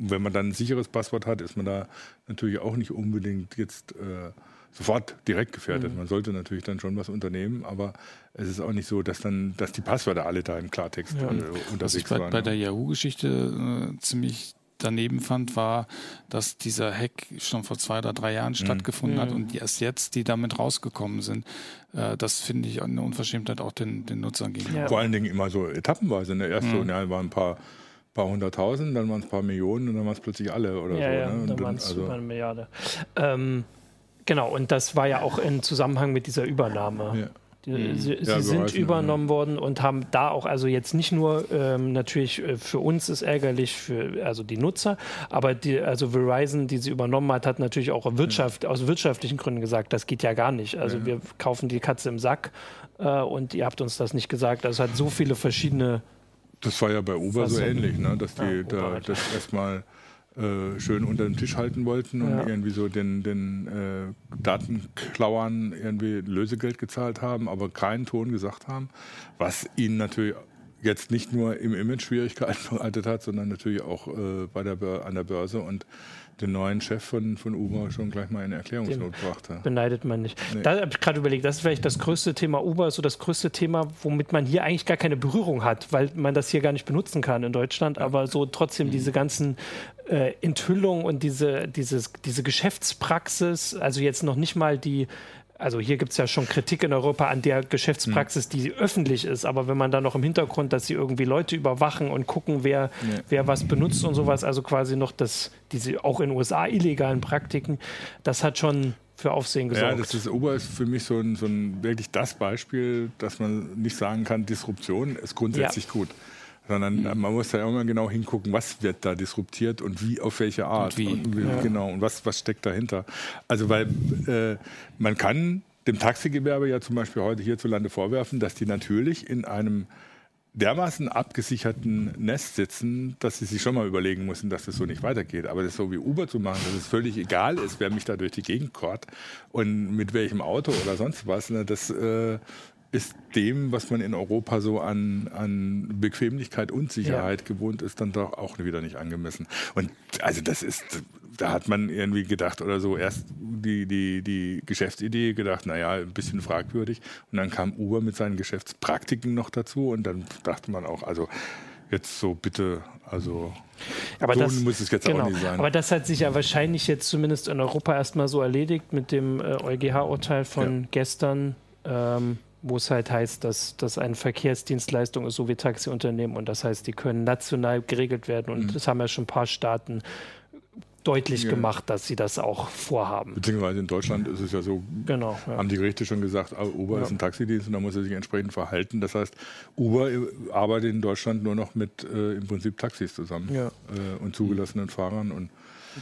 wenn man dann ein sicheres Passwort hat, ist man da natürlich auch nicht unbedingt jetzt äh, sofort direkt gefährdet. Mhm. Man sollte natürlich dann schon was unternehmen, aber es ist auch nicht so, dass dann, dass die Passwörter alle da im Klartext ja. äh, unterwegs Was ich bei, waren. Bei der Yahoo-Geschichte äh, ziemlich daneben fand, war, dass dieser Hack schon vor zwei oder drei Jahren mhm. stattgefunden mhm. hat und erst jetzt die damit rausgekommen sind. Äh, das finde ich eine Unverschämtheit auch den, den Nutzern gegenüber. Ja. Vor allen Dingen immer so etappenweise. Ne? Erst mhm. so, ja, waren ein paar paar hunderttausend, dann waren es ein paar Millionen und dann waren es plötzlich alle oder ja, so. Ja, ne? dann waren es also über eine Milliarde. Ähm, genau, und das war ja auch im Zusammenhang mit dieser Übernahme. Ja. Die, mhm. Sie, ja, sie sind übernommen ja. worden und haben da auch, also jetzt nicht nur ähm, natürlich äh, für uns ist ärgerlich für also die Nutzer, aber die, also Verizon, die sie übernommen hat, hat natürlich auch Wirtschaft, ja. aus wirtschaftlichen Gründen gesagt, das geht ja gar nicht. Also wir kaufen die Katze im Sack äh, und ihr habt uns das nicht gesagt. Also es hat so viele verschiedene das war ja bei Uber so ähnlich, ne? dass die ja, da, das erstmal äh, schön unter dem Tisch halten wollten und ja. irgendwie so den, den äh, Datenklauern irgendwie Lösegeld gezahlt haben, aber keinen Ton gesagt haben, was ihnen natürlich jetzt nicht nur im Image Schwierigkeiten bereitet hat, sondern natürlich auch äh, bei der an der Börse und den neuen Chef von, von Uber schon gleich mal in Erklärungsnot brachte. Beneidet man nicht. Nee. Da habe ich gerade überlegt, das ist vielleicht das größte Thema Uber, so das größte Thema, womit man hier eigentlich gar keine Berührung hat, weil man das hier gar nicht benutzen kann in Deutschland, aber so trotzdem mhm. diese ganzen äh, Enthüllungen und diese, dieses, diese Geschäftspraxis, also jetzt noch nicht mal die also hier gibt es ja schon Kritik in Europa an der Geschäftspraxis, hm. die öffentlich ist, aber wenn man da noch im Hintergrund, dass sie irgendwie Leute überwachen und gucken, wer, ja. wer was benutzt und sowas, also quasi noch das, diese auch in den USA illegalen Praktiken, das hat schon für Aufsehen gesorgt. Ja, das ist Uber ist für mich so ein, so ein wirklich das Beispiel, dass man nicht sagen kann, Disruption ist grundsätzlich ja. gut sondern mhm. man muss da immer genau hingucken, was wird da disruptiert und wie, auf welche Art. Und wie. Und ja. Genau, und was, was steckt dahinter. Also, weil äh, man kann dem Taxigewerbe ja zum Beispiel heute hierzulande vorwerfen, dass die natürlich in einem dermaßen abgesicherten Nest sitzen, dass sie sich schon mal überlegen müssen, dass das so nicht weitergeht. Aber das so wie Uber zu machen, dass es völlig egal ist, wer mich da durch die Gegend kort und mit welchem Auto oder sonst was, ne, das äh, ist dem, was man in Europa so an, an Bequemlichkeit und Sicherheit ja. gewohnt ist, dann doch auch wieder nicht angemessen. Und also das ist, da hat man irgendwie gedacht oder so, erst die, die, die Geschäftsidee gedacht, naja, ein bisschen fragwürdig. Und dann kam Uber mit seinen Geschäftspraktiken noch dazu und dann dachte man auch, also jetzt so bitte, also aber so das, muss es jetzt genau, auch nicht sein. Aber das hat sich ja wahrscheinlich jetzt zumindest in Europa erstmal so erledigt mit dem äh, EuGH-Urteil von ja. gestern. Ähm, wo es halt heißt, dass das eine Verkehrsdienstleistung ist, so wie Taxiunternehmen. Und das heißt, die können national geregelt werden. Und mhm. das haben ja schon ein paar Staaten deutlich ja. gemacht, dass sie das auch vorhaben. Beziehungsweise in Deutschland ist es ja so, genau, ja. haben die Gerichte schon gesagt, ah, Uber ja. ist ein Taxidienst und da muss er sich entsprechend verhalten. Das heißt, Uber arbeitet in Deutschland nur noch mit äh, im Prinzip Taxis zusammen äh, und zugelassenen Fahrern und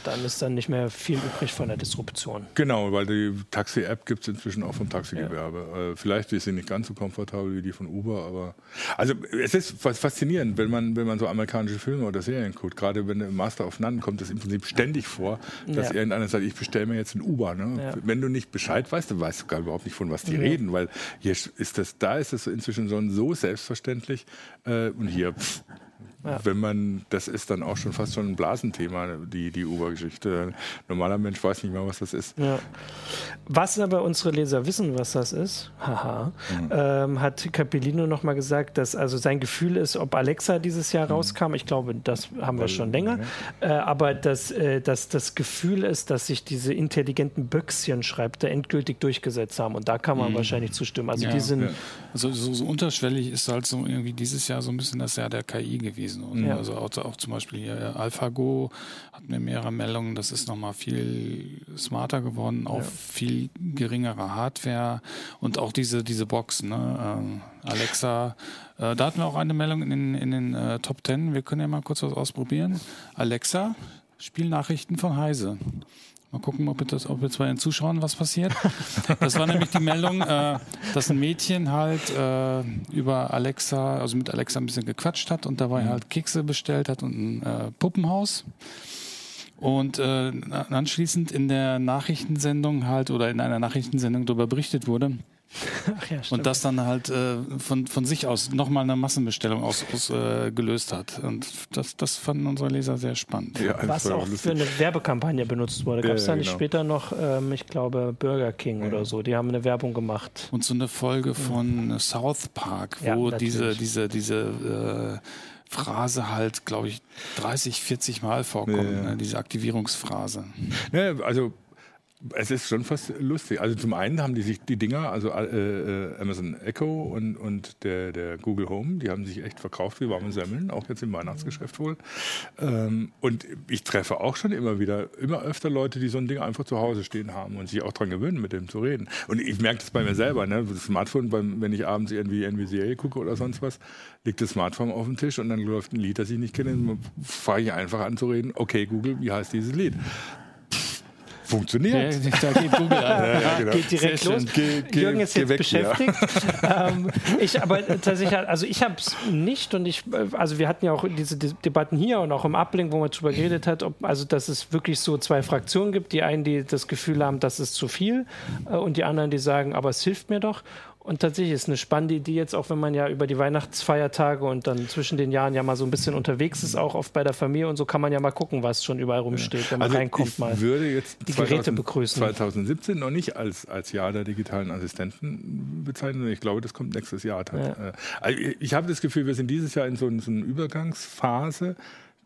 Dann ist dann nicht mehr viel übrig von der Disruption. Genau, weil die Taxi-App gibt es inzwischen auch vom Taxigewerbe. Ja. Äh, vielleicht ist sie nicht ganz so komfortabel wie die von Uber, aber also es ist faszinierend, wenn man, wenn man so amerikanische Filme oder Serien guckt. Gerade wenn im Master of None kommt es im Prinzip ständig vor, dass ja. irgendeiner sagt, ich bestelle mir jetzt ein Uber. Ne? Ja. Wenn du nicht Bescheid weißt, dann weißt du gar überhaupt nicht, von was die reden, weil hier ist das, da ist es inzwischen so selbstverständlich äh, und hier pff, ja. Wenn man, das ist dann auch schon fast schon ein Blasenthema, die, die Uber-Geschichte. Normaler Mensch weiß nicht mehr, was das ist. Ja. Was aber unsere Leser wissen, was das ist, haha, mhm. ähm, hat Capellino nochmal gesagt, dass also sein Gefühl ist, ob Alexa dieses Jahr mhm. rauskam. Ich glaube, das haben wir schon länger. Äh, aber dass, äh, dass das Gefühl ist, dass sich diese intelligenten Böckschen, schreibt er, endgültig durchgesetzt haben. Und da kann man mhm. wahrscheinlich zustimmen. Also ja, die sind. Ja. Also so, so unterschwellig ist halt so irgendwie dieses Jahr so ein bisschen das Jahr der KI gewesen gewesen. Ja. Also auch, auch, zum Beispiel hier AlphaGo hat mir mehrere Meldungen, das ist nochmal viel smarter geworden, auf ja. viel geringere Hardware und auch diese, diese Boxen, ne? äh, Alexa. Äh, da hatten wir auch eine Meldung in den, in den äh, Top Ten. Wir können ja mal kurz was ausprobieren. Alexa, Spielnachrichten von Heise. Mal gucken, ob, das, ob jetzt bei den Zuschauern was passiert. Das war nämlich die Meldung, äh, dass ein Mädchen halt äh, über Alexa, also mit Alexa ein bisschen gequatscht hat und dabei mhm. halt Kekse bestellt hat und ein äh, Puppenhaus. Und äh, anschließend in der Nachrichtensendung halt oder in einer Nachrichtensendung darüber berichtet wurde, ja, und das dann halt äh, von, von sich aus nochmal eine Massenbestellung ausgelöst aus, äh, hat. Und das, das fanden unsere Leser sehr spannend. Ja, Was auch lustig. für eine Werbekampagne benutzt wurde. Gab es ja, da nicht genau. später noch, ähm, ich glaube, Burger King oder so, die haben eine Werbung gemacht. Und so eine Folge von South Park, wo diese, diese, diese äh, Phrase halt, glaube ich, 30, 40 Mal vorkommt, ja. ne, diese Aktivierungsphrase. Ja, also es ist schon fast lustig. Also zum einen haben die sich die Dinger, also äh, äh, Amazon Echo und, und der, der Google Home, die haben sich echt verkauft wie warme Semmeln, auch jetzt im Weihnachtsgeschäft wohl. Ähm, und ich treffe auch schon immer wieder, immer öfter Leute, die so ein Ding einfach zu Hause stehen haben und sich auch daran gewöhnen, mit dem zu reden. Und ich merke das bei mir selber, ne? das Smartphone, beim, wenn ich abends irgendwie NVCA gucke oder sonst was, liegt das Smartphone auf dem Tisch und dann läuft ein Lied, das ich nicht kenne, fange ich einfach an zu reden, okay Google, wie heißt dieses Lied? Funktioniert. Ja, da geht Google an. Ja, genau. Geht direkt los. Ge, ge, Jürgen ist jetzt weg, beschäftigt. Ja. ähm, ich aber tatsächlich, also ich habe es nicht und ich, also wir hatten ja auch diese Debatten hier und auch im Ablink, wo man darüber geredet hat, ob, also dass es wirklich so zwei Fraktionen gibt. Die einen, die das Gefühl haben, das ist zu viel äh, und die anderen, die sagen, aber es hilft mir doch. Und tatsächlich ist eine spannende Idee jetzt, auch wenn man ja über die Weihnachtsfeiertage und dann zwischen den Jahren ja mal so ein bisschen unterwegs ist, auch oft bei der Familie und so kann man ja mal gucken, was schon überall rumsteht, wenn man also reinkommt ich mal. würde jetzt die 2000, Geräte begrüßen. 2017 noch nicht als, als Jahr der digitalen Assistenten bezeichnen. Ich glaube, das kommt nächstes Jahr. Ja. Äh, also ich habe das Gefühl, wir sind dieses Jahr in so, so einer Übergangsphase,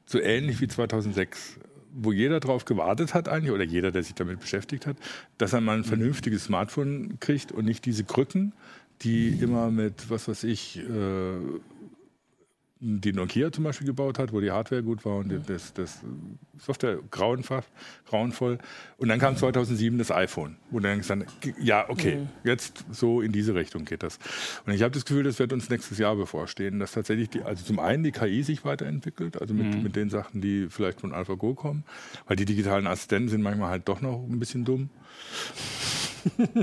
so ähnlich wie 2006 wo jeder darauf gewartet hat eigentlich, oder jeder, der sich damit beschäftigt hat, dass er mal ein mhm. vernünftiges Smartphone kriegt und nicht diese Krücken, die immer mit, was weiß ich, äh, die Nokia zum Beispiel gebaut hat, wo die Hardware gut war und das, das Software grauenvoll, grauenvoll. Und dann kam 2007 das iPhone, wo dann gesagt ja, okay, mhm. jetzt so in diese Richtung geht das. Und ich habe das Gefühl, das wird uns nächstes Jahr bevorstehen, dass tatsächlich die, also zum einen die KI sich weiterentwickelt, also mit, mhm. mit den Sachen, die vielleicht von AlphaGo kommen, weil die digitalen Assistenten sind manchmal halt doch noch ein bisschen dumm.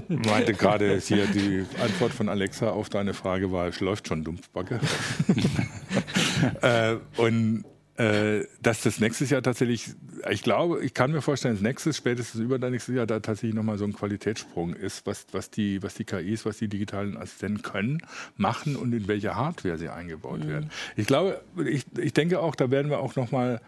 Meinte gerade hier die Antwort von Alexa auf deine Frage war, es läuft schon Dumpfbacke. äh, und äh, dass das nächstes Jahr tatsächlich, ich glaube, ich kann mir vorstellen, dass nächstes, spätestens über nächstes Jahr da tatsächlich nochmal so ein Qualitätssprung ist, was, was, die, was die KIs, was die digitalen Assistenten können, machen und in welche Hardware sie eingebaut mhm. werden. Ich glaube, ich, ich denke auch, da werden wir auch nochmal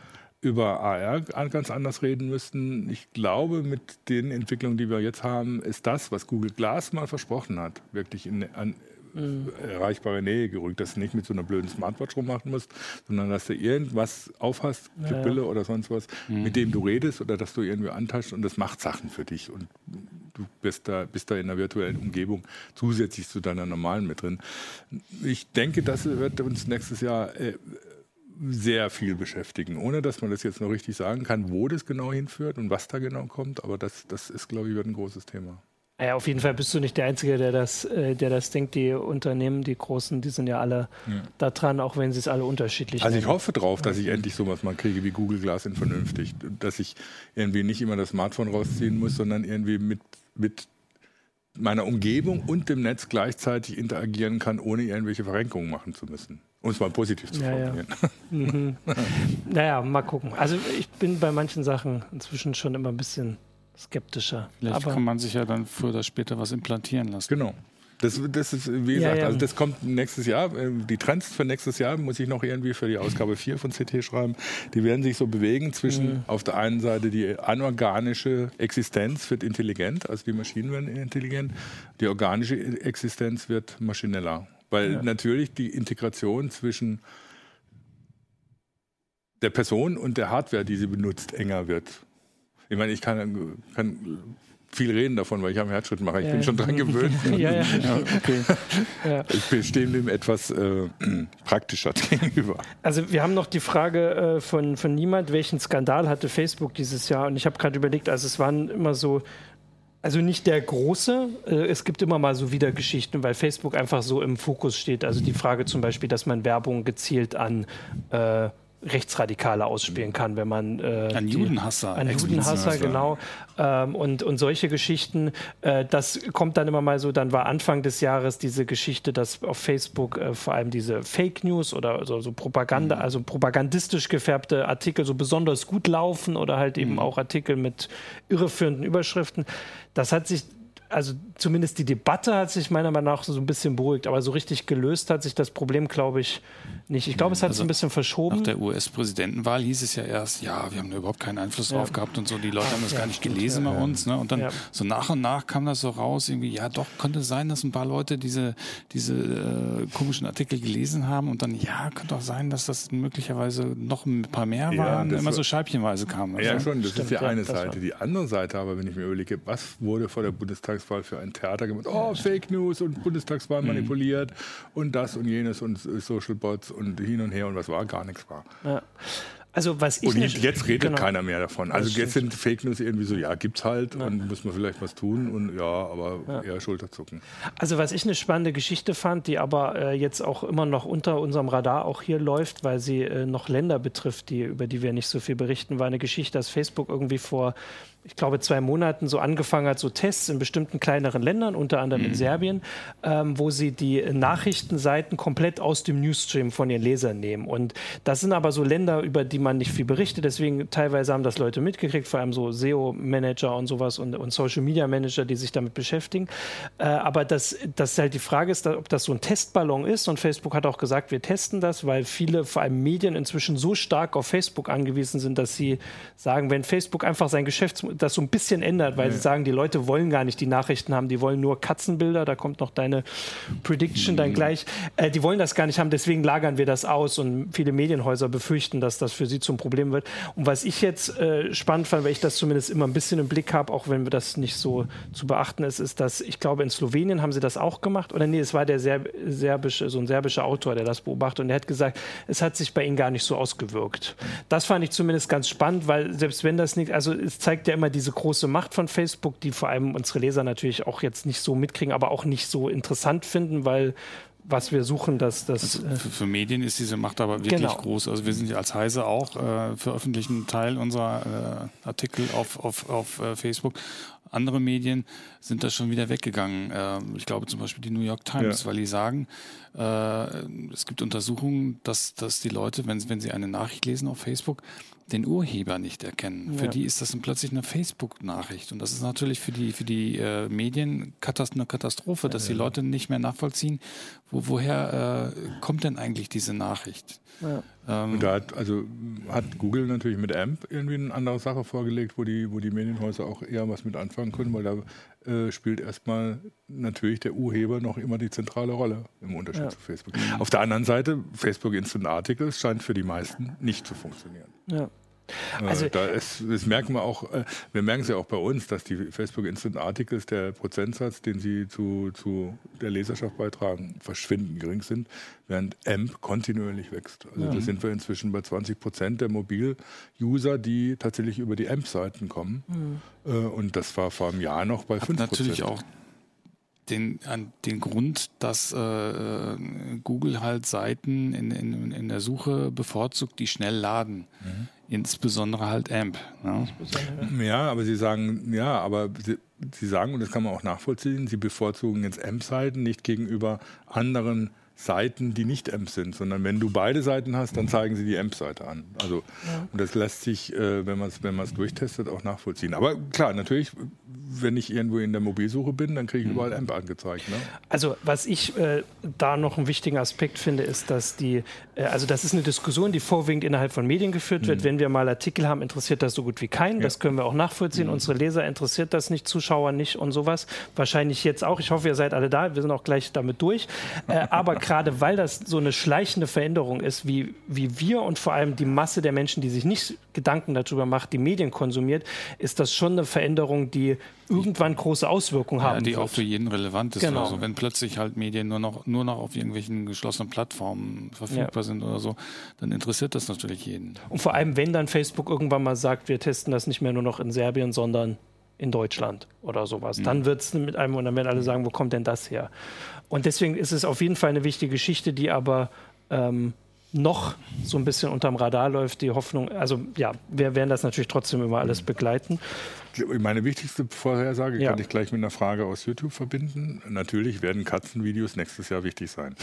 über AR ganz anders reden müssten. Ich glaube, mit den Entwicklungen, die wir jetzt haben, ist das, was Google Glass mal versprochen hat, wirklich in, an mhm. erreichbare Nähe gerückt, dass du nicht mit so einer blöden Smartwatch rummachen musst, sondern dass du irgendwas aufhast, Chipbrille ja. oder sonst was, mhm. mit dem du redest oder dass du irgendwie antaschst und das macht Sachen für dich und du bist da, bist da in einer virtuellen Umgebung zusätzlich zu deiner normalen mit drin. Ich denke, das wird uns nächstes Jahr äh, sehr viel beschäftigen, ohne dass man das jetzt noch richtig sagen kann, wo das genau hinführt und was da genau kommt. Aber das, das ist, glaube ich, wird ein großes Thema. Ja, auf jeden Fall bist du nicht der Einzige, der das, äh, der das denkt. Die Unternehmen, die großen, die sind ja alle ja. da dran, auch wenn sie es alle unterschiedlich Also ich hoffe drauf, dass ich endlich sowas mal kriege wie Google Glass in vernünftig. Dass ich irgendwie nicht immer das Smartphone rausziehen muss, sondern irgendwie mit, mit meiner Umgebung und dem Netz gleichzeitig interagieren kann, ohne irgendwelche Verrenkungen machen zu müssen. Um es mal positiv zu formulieren. Ja. mhm. naja, mal gucken. Also ich bin bei manchen Sachen inzwischen schon immer ein bisschen skeptischer. Vielleicht Aber kann man sich ja dann früher oder später was implantieren lassen. Genau. Das, das ist, wie gesagt, ja, ja. also das kommt nächstes Jahr. Äh, die Trends für nächstes Jahr muss ich noch irgendwie für die Ausgabe 4 von CT schreiben. Die werden sich so bewegen zwischen mhm. auf der einen Seite die anorganische Existenz wird intelligent, also die Maschinen werden intelligent, die organische Existenz wird maschineller. Weil ja. natürlich die Integration zwischen der Person und der Hardware, die sie benutzt, enger wird. Ich meine, ich kann, kann viel reden davon, weil ich am Herzschritt mache. Ich ja. bin schon dran gewöhnt. ja, ja. ja, okay. ja. Ich stehe dem etwas äh, praktischer gegenüber. Also wir haben noch die Frage äh, von, von niemand, welchen Skandal hatte Facebook dieses Jahr? Und ich habe gerade überlegt, also es waren immer so also nicht der große. Äh, es gibt immer mal so wieder Geschichten, weil Facebook einfach so im Fokus steht. Also die Frage zum Beispiel, dass man Werbung gezielt an äh, Rechtsradikale ausspielen kann, wenn man äh, ein Judenhasser, ein Judenhasser, genau ähm, und und solche Geschichten. Äh, das kommt dann immer mal so. Dann war Anfang des Jahres diese Geschichte, dass auf Facebook äh, vor allem diese Fake News oder so, so Propaganda, mhm. also propagandistisch gefärbte Artikel so besonders gut laufen oder halt eben mhm. auch Artikel mit irreführenden Überschriften. Das hat sich also zumindest die Debatte hat sich meiner Meinung nach so ein bisschen beruhigt, aber so richtig gelöst hat sich das Problem, glaube ich, nicht. Ich glaube, es hat also sich ein bisschen verschoben. Nach der US-Präsidentenwahl hieß es ja erst, ja, wir haben da überhaupt keinen Einfluss ja. drauf gehabt und so. Die Leute haben das ja, gar nicht gelesen ja, bei uns. Ne? Und dann so nach und nach kam das so raus, irgendwie, ja, doch, könnte sein, dass ein paar Leute diese, diese äh, komischen Artikel gelesen haben und dann, ja, könnte auch sein, dass das möglicherweise noch ein paar mehr waren, immer so scheibchenweise kamen. Also. Ja, schon, das Stimmt, ist die eine Seite. Die andere Seite aber, wenn ich mir überlege, was wurde vor der Bundestagswahl für ein Theater gemacht? Oh, Fake News und Bundestagswahl mhm. manipuliert und das und jenes und Social Bots und hin und her und was war, gar nichts war. Ja. Also was ich und nicht, jetzt redet genau. keiner mehr davon. Also jetzt sind Fake News irgendwie so, ja, gibt's halt ja. und muss man vielleicht was tun und ja, aber ja. eher Schulterzucken. Also was ich eine spannende Geschichte fand, die aber äh, jetzt auch immer noch unter unserem Radar auch hier läuft, weil sie äh, noch Länder betrifft, die, über die wir nicht so viel berichten, war eine Geschichte, dass Facebook irgendwie vor ich glaube, zwei Monaten so angefangen hat, so Tests in bestimmten kleineren Ländern, unter anderem mhm. in Serbien, ähm, wo sie die Nachrichtenseiten komplett aus dem Newsstream von ihren Lesern nehmen. Und das sind aber so Länder, über die man nicht viel berichtet. Deswegen teilweise haben das Leute mitgekriegt, vor allem so SEO-Manager und sowas und, und Social-Media-Manager, die sich damit beschäftigen. Äh, aber das, das halt die Frage ist, ob das so ein Testballon ist. Und Facebook hat auch gesagt, wir testen das, weil viele, vor allem Medien, inzwischen so stark auf Facebook angewiesen sind, dass sie sagen, wenn Facebook einfach sein Geschäftsmodell das so ein bisschen ändert, weil ja. sie sagen, die Leute wollen gar nicht die Nachrichten haben, die wollen nur Katzenbilder, da kommt noch deine Prediction mhm. dann gleich. Äh, die wollen das gar nicht haben, deswegen lagern wir das aus und viele Medienhäuser befürchten, dass das für sie zum Problem wird. Und was ich jetzt äh, spannend fand, weil ich das zumindest immer ein bisschen im Blick habe, auch wenn wir das nicht so zu beachten ist, ist, dass ich glaube, in Slowenien haben sie das auch gemacht. Oder nee, es war der Serb serbische, so ein serbischer Autor, der das beobachtet und der hat gesagt, es hat sich bei ihnen gar nicht so ausgewirkt. Das fand ich zumindest ganz spannend, weil selbst wenn das nicht, also es zeigt ja immer diese große Macht von Facebook, die vor allem unsere Leser natürlich auch jetzt nicht so mitkriegen, aber auch nicht so interessant finden, weil was wir suchen, dass das. Also für, für, Medien ist diese Macht aber wirklich genau. groß. Also wir sind ja als Heise auch äh, veröffentlichen einen Teil unserer äh, Artikel auf, auf, auf äh, Facebook. Andere Medien sind da schon wieder weggegangen. Ähm, ich glaube zum Beispiel die New York Times, ja. weil die sagen, äh, es gibt Untersuchungen, dass, dass die Leute, wenn, wenn sie eine Nachricht lesen auf Facebook, den Urheber nicht erkennen. Ja. Für die ist das plötzlich eine Facebook-Nachricht. Und das ist natürlich für die, für die äh, Medien eine Katastrophe, dass ja, die Leute nicht mehr nachvollziehen, wo, woher äh, kommt denn eigentlich diese Nachricht. Ja. Ähm, da hat, also hat Google natürlich mit AMP irgendwie eine andere Sache vorgelegt, wo die, wo die Medienhäuser auch eher was mit anfangen können, weil da äh, spielt erstmal natürlich der Urheber noch immer die zentrale Rolle im Unterschied ja. zu Facebook. Auf der anderen Seite, Facebook Instant Articles scheint für die meisten nicht zu funktionieren. Ja. Äh, also, da ist, das merken wir auch, äh, wir merken es ja auch bei uns, dass die Facebook Instant Articles, der Prozentsatz, den sie zu, zu der Leserschaft beitragen, verschwindend gering sind, während AMP kontinuierlich wächst. Also ja. da sind wir inzwischen bei 20 Prozent der Mobil-User, die tatsächlich über die AMP-Seiten kommen. Mhm. Und das war vor einem Jahr noch bei 5 Prozent. Natürlich auch den, an den Grund, dass äh, Google halt Seiten in, in, in der Suche bevorzugt, die schnell laden. Mhm. Insbesondere halt AMP. Ne? Ja, aber Sie sagen, ja, aber Sie, Sie sagen, und das kann man auch nachvollziehen, Sie bevorzugen jetzt AMP-Seiten nicht gegenüber anderen Seiten, die nicht AMP sind, sondern wenn du beide Seiten hast, dann zeigen sie die AMP-Seite an. Also, ja. Und das lässt sich, äh, wenn man es wenn durchtestet, auch nachvollziehen. Aber klar, natürlich, wenn ich irgendwo in der Mobilsuche bin, dann kriege ich überall AMP angezeigt. Ne? Also was ich äh, da noch einen wichtigen Aspekt finde, ist, dass die, äh, also das ist eine Diskussion, die vorwiegend innerhalb von Medien geführt wird. Mhm. Wenn wir mal Artikel haben, interessiert das so gut wie keinen. Ja. Das können wir auch nachvollziehen. Mhm. Unsere Leser interessiert das nicht, Zuschauer nicht und sowas. Wahrscheinlich jetzt auch. Ich hoffe, ihr seid alle da. Wir sind auch gleich damit durch. Äh, aber gerade weil das so eine schleichende Veränderung ist, wie, wie wir und vor allem die Masse der Menschen, die sich nicht Gedanken darüber macht, die Medien konsumiert, ist das schon eine Veränderung, die irgendwann große Auswirkungen ja, haben. Die wird. auch für jeden relevant ist. Genau. Also wenn plötzlich halt Medien nur noch, nur noch auf irgendwelchen geschlossenen Plattformen verfügbar ja. sind oder so, dann interessiert das natürlich jeden. Und vor allem, wenn dann Facebook irgendwann mal sagt, wir testen das nicht mehr nur noch in Serbien, sondern in Deutschland oder sowas. Mhm. Dann wird es mit einem, und dann werden alle sagen, wo kommt denn das her? Und deswegen ist es auf jeden Fall eine wichtige Geschichte, die aber ähm, noch so ein bisschen unterm Radar läuft. Die Hoffnung, also ja, wir werden das natürlich trotzdem immer alles begleiten. Meine wichtigste Vorhersage ja. kann ich gleich mit einer Frage aus YouTube verbinden. Natürlich werden Katzenvideos nächstes Jahr wichtig sein.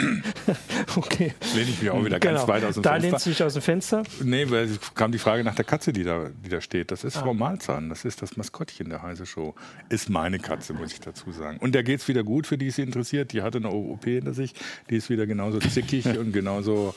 okay. Lehne ich mich auch wieder genau. ganz weit aus dem da Fenster. Da lehnst du dich aus dem Fenster? Nee, weil es kam die Frage nach der Katze, die da, die da steht. Das ist ah. Frau Malzahn, das ist das Maskottchen der Heise Show. Ist meine Katze, muss ich dazu sagen. Und der geht es wieder gut, für die es sie interessiert. Die hatte eine OP hinter sich. Die ist wieder genauso zickig und genauso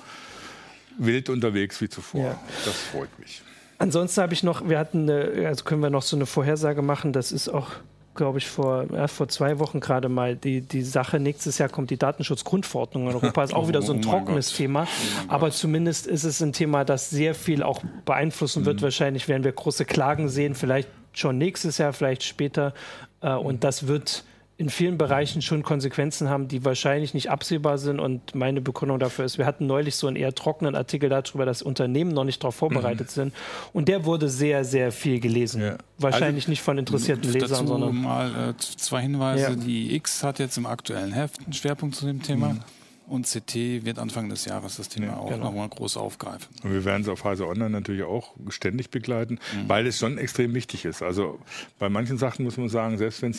wild unterwegs wie zuvor. Ja. Das freut mich. Ansonsten habe ich noch, wir hatten, eine, also können wir noch so eine Vorhersage machen, das ist auch glaube ich, vor, ja, vor zwei Wochen gerade mal die, die Sache. Nächstes Jahr kommt die Datenschutzgrundverordnung in Europa. Ist auch wieder so ein oh trockenes Gott. Thema. Oh aber zumindest ist es ein Thema, das sehr viel auch beeinflussen wird. Mhm. Wahrscheinlich werden wir große Klagen sehen, vielleicht schon nächstes Jahr, vielleicht später. Äh, und das wird in vielen Bereichen schon Konsequenzen haben, die wahrscheinlich nicht absehbar sind. Und meine Begründung dafür ist, wir hatten neulich so einen eher trockenen Artikel darüber, dass Unternehmen noch nicht darauf vorbereitet mhm. sind. Und der wurde sehr, sehr viel gelesen. Ja. Wahrscheinlich also, nicht von interessierten Lesern, dazu sondern. mal äh, zwei Hinweise. Ja. Die X hat jetzt im aktuellen Heft einen Schwerpunkt zu dem Thema. Mhm. Und CT wird Anfang des Jahres das Thema ja, auch genau. nochmal groß aufgreifen. Und wir werden es auf Heise Online natürlich auch ständig begleiten, mhm. weil es schon extrem wichtig ist. Also bei manchen Sachen muss man sagen, selbst wenn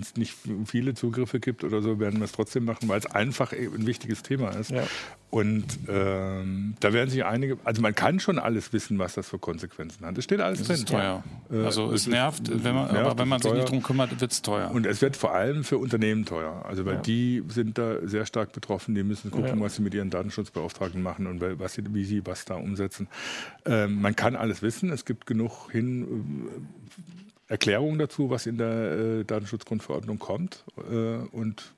es nicht viele Zugriffe gibt oder so, werden wir es trotzdem machen, weil es einfach ein wichtiges Thema ist. Ja. Und ähm, da werden sich einige, also man kann schon alles wissen, was das für Konsequenzen hat. Es steht alles das drin. Ist teuer. Äh, also es, es nervt, wenn man, nervt, aber wenn man sich teuer. nicht drum kümmert, wird es teuer. Und es wird vor allem für Unternehmen teuer. Also weil ja. die sind da sehr stark betroffen, die müssen gucken, ja. was sie mit ihren Datenschutzbeauftragten machen und was sie, wie sie was da umsetzen. Ähm, man kann alles wissen. Es gibt genug hin. Äh, Erklärungen dazu, was in der äh, Datenschutzgrundverordnung kommt. Äh, und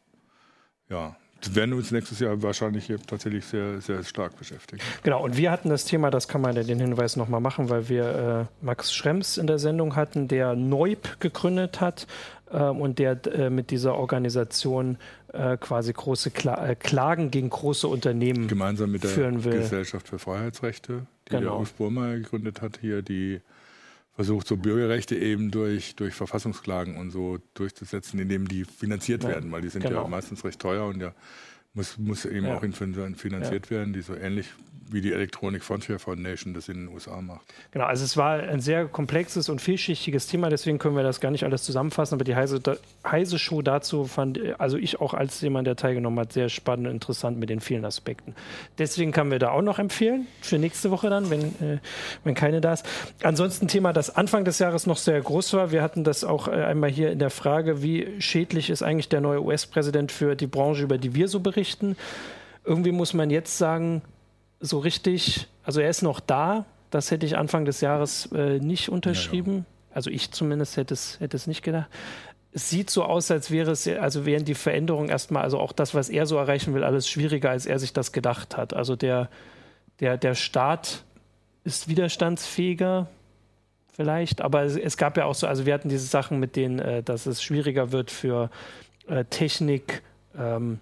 ja, werden uns nächstes Jahr wahrscheinlich tatsächlich sehr, sehr stark beschäftigen. Genau, und wir hatten das Thema, das kann man ja den Hinweis nochmal machen, weil wir äh, Max Schrems in der Sendung hatten, der Neub gegründet hat äh, und der äh, mit dieser Organisation äh, quasi große Kla äh, Klagen gegen große Unternehmen Gemeinsam mit der führen will. Gesellschaft für Freiheitsrechte, die genau. der Ulf Burmer gegründet hat, hier die versucht, so Bürgerrechte eben durch, durch Verfassungsklagen und so durchzusetzen, indem die finanziert ja, werden, weil die sind genau. ja meistens recht teuer und ja muss, muss eben ja. auch finanziert werden, die so ähnlich wie die Electronic Frontier Foundation das in den USA macht. Genau, also es war ein sehr komplexes und vielschichtiges Thema, deswegen können wir das gar nicht alles zusammenfassen, aber die Heise, Heise Show dazu fand also ich auch als jemand, der teilgenommen hat, sehr spannend und interessant mit den vielen Aspekten. Deswegen können wir da auch noch empfehlen, für nächste Woche dann, wenn, äh, wenn keine da ist. Ansonsten Thema, das Anfang des Jahres noch sehr groß war, wir hatten das auch äh, einmal hier in der Frage, wie schädlich ist eigentlich der neue US-Präsident für die Branche, über die wir so berichten. Irgendwie muss man jetzt sagen, so richtig, also er ist noch da, das hätte ich Anfang des Jahres äh, nicht unterschrieben. Ja, ja. Also ich zumindest hätte es, hätte es nicht gedacht. Es sieht so aus, als wäre es, also wären die Veränderungen erstmal, also auch das, was er so erreichen will, alles schwieriger, als er sich das gedacht hat. Also der, der, der Staat ist widerstandsfähiger, vielleicht. Aber es, es, gab ja auch so, also wir hatten diese Sachen mit denen, äh, dass es schwieriger wird für äh, Technik. Ähm,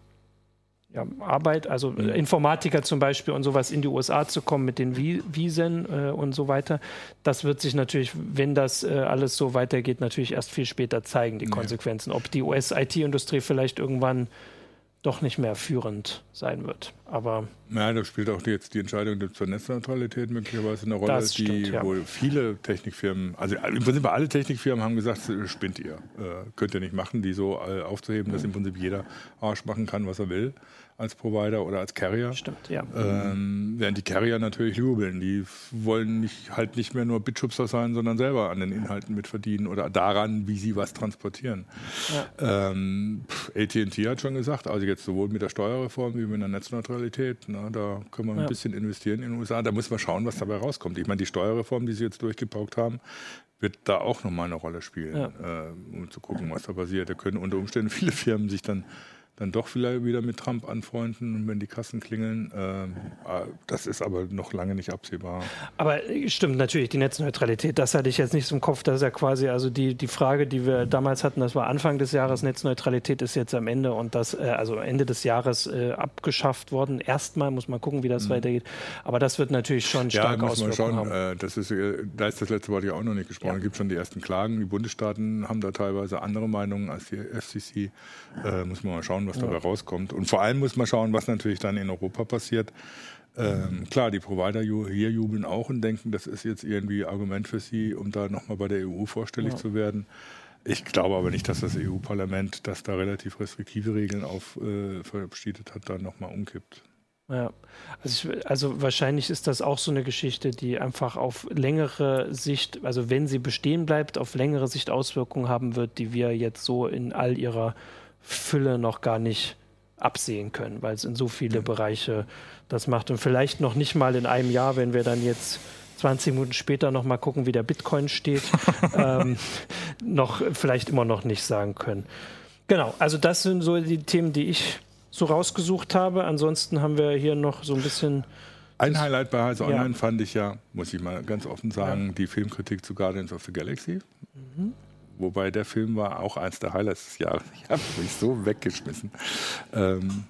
ja, Arbeit, also mhm. Informatiker zum Beispiel und sowas in die USA zu kommen mit den Visen äh, und so weiter. Das wird sich natürlich, wenn das äh, alles so weitergeht, natürlich erst viel später zeigen, die Konsequenzen. Ob die US-IT-Industrie vielleicht irgendwann doch nicht mehr führend sein wird. Aber ja, da spielt auch jetzt die Entscheidung zur Netzneutralität möglicherweise eine Rolle, stimmt, die ja. wohl viele Technikfirmen, also im Prinzip alle Technikfirmen haben gesagt, spinnt ihr, äh, könnt ihr nicht machen, die so äh, aufzuheben, dass im Prinzip jeder Arsch machen kann, was er will als Provider oder als Carrier. Stimmt, ja. Ähm, während die Carrier natürlich jubeln. Die wollen nicht, halt nicht mehr nur Bitschubser sein, sondern selber an den Inhalten mitverdienen oder daran, wie sie was transportieren. Ja. Ähm, AT&T hat schon gesagt, also jetzt sowohl mit der Steuerreform wie mit der Netzneutralität, na, da können wir ja. ein bisschen investieren in den USA. Da muss man schauen, was dabei rauskommt. Ich meine, die Steuerreform, die sie jetzt durchgepaukt haben, wird da auch nochmal eine Rolle spielen, ja. äh, um zu gucken, was da passiert. Da können unter Umständen viele Firmen sich dann dann doch vielleicht wieder mit Trump anfreunden und wenn die Kassen klingeln. Äh, das ist aber noch lange nicht absehbar. Aber äh, stimmt natürlich, die Netzneutralität, das hatte ich jetzt nicht im Kopf. Das ist ja quasi, also die, die Frage, die wir damals hatten, das war Anfang des Jahres, Netzneutralität ist jetzt am Ende und das, äh, also Ende des Jahres äh, abgeschafft worden. Erstmal muss man gucken, wie das mhm. weitergeht. Aber das wird natürlich schon stark ja, muss man. Haben. Äh, das ist, da ist das letzte Wort ja auch noch nicht gesprochen. Ja. Es gibt schon die ersten Klagen. Die Bundesstaaten haben da teilweise andere Meinungen als die FCC. muss man mal schauen, was dabei rauskommt. Und vor allem muss man schauen, was natürlich dann in Europa passiert. Ähm, klar, die Provider hier jubeln auch und denken, das ist jetzt irgendwie Argument für sie, um da nochmal bei der EU vorstellig ja. zu werden. Ich glaube aber nicht, dass das EU-Parlament, das da relativ restriktive Regeln auf äh, verabschiedet hat, da nochmal umkippt. Ja, also, ich, also, wahrscheinlich ist das auch so eine Geschichte, die einfach auf längere Sicht, also wenn sie bestehen bleibt, auf längere Sicht Auswirkungen haben wird, die wir jetzt so in all ihrer Fülle noch gar nicht absehen können, weil es in so viele Bereiche das macht. Und vielleicht noch nicht mal in einem Jahr, wenn wir dann jetzt 20 Minuten später noch mal gucken, wie der Bitcoin steht, ähm, noch vielleicht immer noch nicht sagen können. Genau, also das sind so die Themen, die ich so rausgesucht habe. Ansonsten haben wir hier noch so ein bisschen. Ein Highlight bei Heise Online ja. fand ich ja, muss ich mal ganz offen sagen, ja. die Filmkritik zu Guardians of the Galaxy. Mhm. Wobei der Film war auch eins der Highlights des Jahres. Ich habe mich so weggeschmissen. Ähm,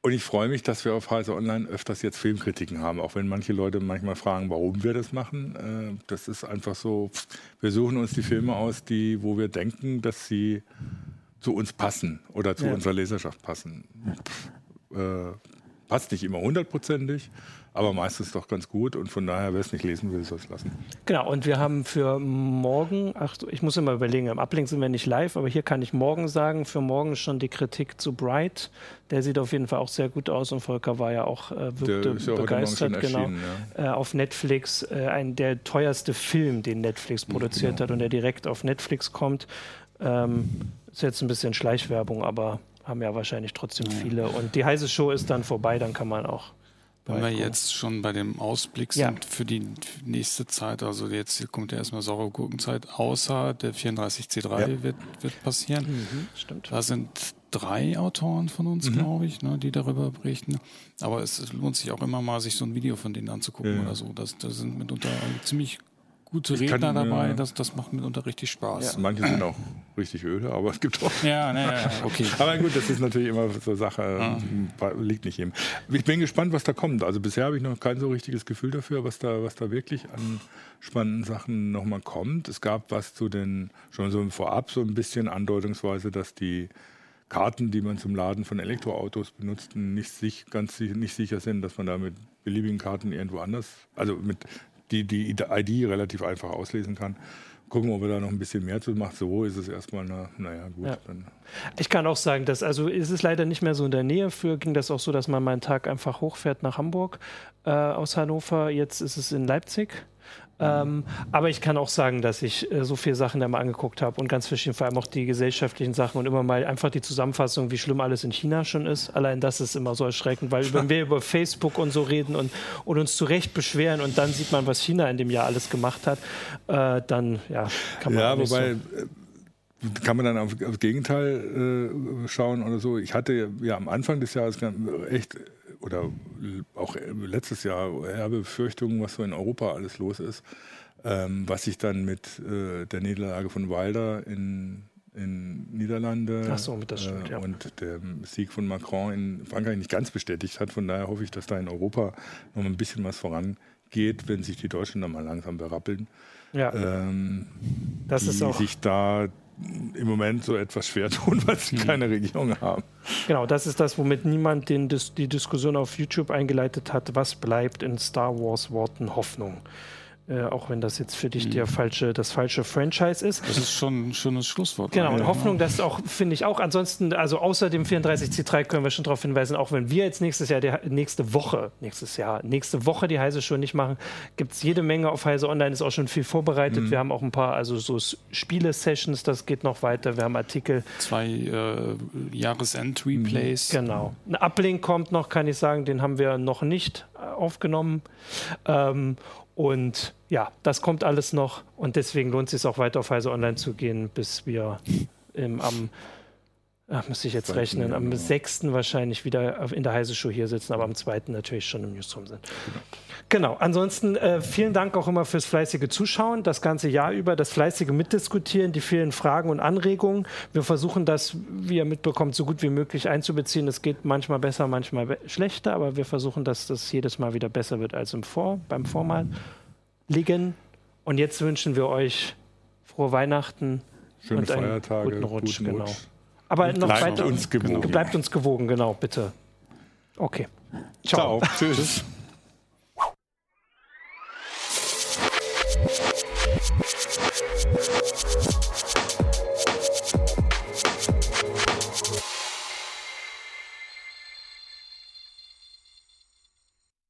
und ich freue mich, dass wir auf Heise Online öfters jetzt Filmkritiken haben, auch wenn manche Leute manchmal fragen, warum wir das machen. Äh, das ist einfach so, wir suchen uns die Filme aus, die, wo wir denken, dass sie zu uns passen oder zu ja. unserer Leserschaft passen. Äh, passt nicht immer hundertprozentig, aber meistens doch ganz gut und von daher, wer es nicht lesen will, soll es lassen. Genau, und wir haben für morgen, ach, ich muss immer überlegen, im Ablink sind wir nicht live, aber hier kann ich morgen sagen, für morgen schon die Kritik zu Bright. Der sieht auf jeden Fall auch sehr gut aus und Volker war ja auch äh, wirkte ja begeistert, genau. Ja. Äh, auf Netflix, äh, ein, der teuerste Film, den Netflix produziert genau. hat und der direkt auf Netflix kommt. Ähm, ist jetzt ein bisschen Schleichwerbung, aber haben ja wahrscheinlich trotzdem ja. viele. Und die heiße Show ist dann vorbei, dann kann man auch wenn wir jetzt schon bei dem Ausblick sind ja. für die nächste Zeit, also jetzt kommt ja erstmal saure Gurkenzeit, außer der 34C3 ja. wird, wird passieren. Mhm, stimmt. Da sind drei Autoren von uns, mhm. glaube ich, ne, die darüber berichten. Aber es, lohnt sich auch immer mal, sich so ein Video von denen anzugucken ja. oder so. Das, das sind mitunter ziemlich gute ich Redner kann, dabei, das, das macht mitunter richtig Spaß. Ja. Manche sind auch richtig öde, aber es gibt auch. Ja, ne, ja, okay. aber gut, das ist natürlich immer so Sache, ah. liegt nicht jedem. Ich bin gespannt, was da kommt. Also bisher habe ich noch kein so richtiges Gefühl dafür, was da, was da wirklich an spannenden Sachen nochmal kommt. Es gab was zu den, schon so vorab so ein bisschen andeutungsweise, dass die Karten, die man zum Laden von Elektroautos benutzt, nicht, sich, ganz nicht sicher sind, dass man da mit beliebigen Karten irgendwo anders, also mit die, die ID relativ einfach auslesen kann. Gucken, ob er da noch ein bisschen mehr zu macht. So ist es erstmal, na, naja, gut. Ja. ich kann auch sagen, dass, also ist es leider nicht mehr so in der Nähe. Früher ging das auch so, dass man meinen Tag einfach hochfährt nach Hamburg äh, aus Hannover. Jetzt ist es in Leipzig. Ähm, aber ich kann auch sagen, dass ich äh, so viele Sachen da mal angeguckt habe und ganz verschieden, vor allem auch die gesellschaftlichen Sachen und immer mal einfach die Zusammenfassung, wie schlimm alles in China schon ist. Allein das ist immer so erschreckend, weil wenn wir über Facebook und so reden und, und uns zu Recht beschweren und dann sieht man, was China in dem Jahr alles gemacht hat, äh, dann ja, kann man. Ja, wobei. So äh, kann man dann auf, das Gegenteil äh, schauen oder so. Ich hatte ja am Anfang des Jahres echt oder auch letztes Jahr herbe Befürchtungen, was so in Europa alles los ist. Ähm, was sich dann mit äh, der Niederlage von Wilder in, in Niederlande so, stimmt, äh, ja. und dem Sieg von Macron in Frankreich nicht ganz bestätigt hat. Von daher hoffe ich, dass da in Europa noch ein bisschen was vorangeht, wenn sich die Deutschen dann mal langsam berappeln. Ja. Ähm, das die ist auch sich da im Moment so etwas schwer tun, weil sie hm. keine Regierung haben. Genau, das ist das, womit niemand den, die Diskussion auf YouTube eingeleitet hat. Was bleibt in Star Wars Worten Hoffnung? Äh, auch wenn das jetzt für dich mhm. der falsche, das falsche Franchise ist. Das ist schon ein schönes Schlusswort. Genau, und Hoffnung, das auch, finde ich auch. Ansonsten, also außer dem 34C3 können wir schon darauf hinweisen, auch wenn wir jetzt nächstes Jahr, die, nächste Woche, nächstes Jahr, nächste Woche die Heise Show nicht machen, gibt es jede Menge auf Heise Online, ist auch schon viel vorbereitet. Mhm. Wir haben auch ein paar, also so Spiele-Sessions, das geht noch weiter. Wir haben Artikel. Zwei äh, Jahresend-Replays. Genau. Ein Uplink kommt noch, kann ich sagen, den haben wir noch nicht äh, aufgenommen. Ähm, und ja, das kommt alles noch und deswegen lohnt es sich auch weiter auf Heise Online zu gehen, bis wir im, am, ach, muss ich jetzt rechnen, am 6. wahrscheinlich wieder in der Heise Show hier sitzen, aber am 2. natürlich schon im Newsroom sind. Genau, ansonsten äh, vielen Dank auch immer fürs fleißige Zuschauen, das ganze Jahr über, das fleißige Mitdiskutieren, die vielen Fragen und Anregungen. Wir versuchen das, wie ihr mitbekommt, so gut wie möglich einzubeziehen. Es geht manchmal besser, manchmal be schlechter, aber wir versuchen, dass das jedes Mal wieder besser wird als im Vor, beim Vormal liegen. Und jetzt wünschen wir euch frohe Weihnachten Schöne und einen Feiertage, guten Rutsch. guten genau. Rutsch. Aber Und noch bleibt weiter uns gewogen. Bleibt uns gewogen, genau, bitte. Okay. Ciao. Ciao. Tschüss.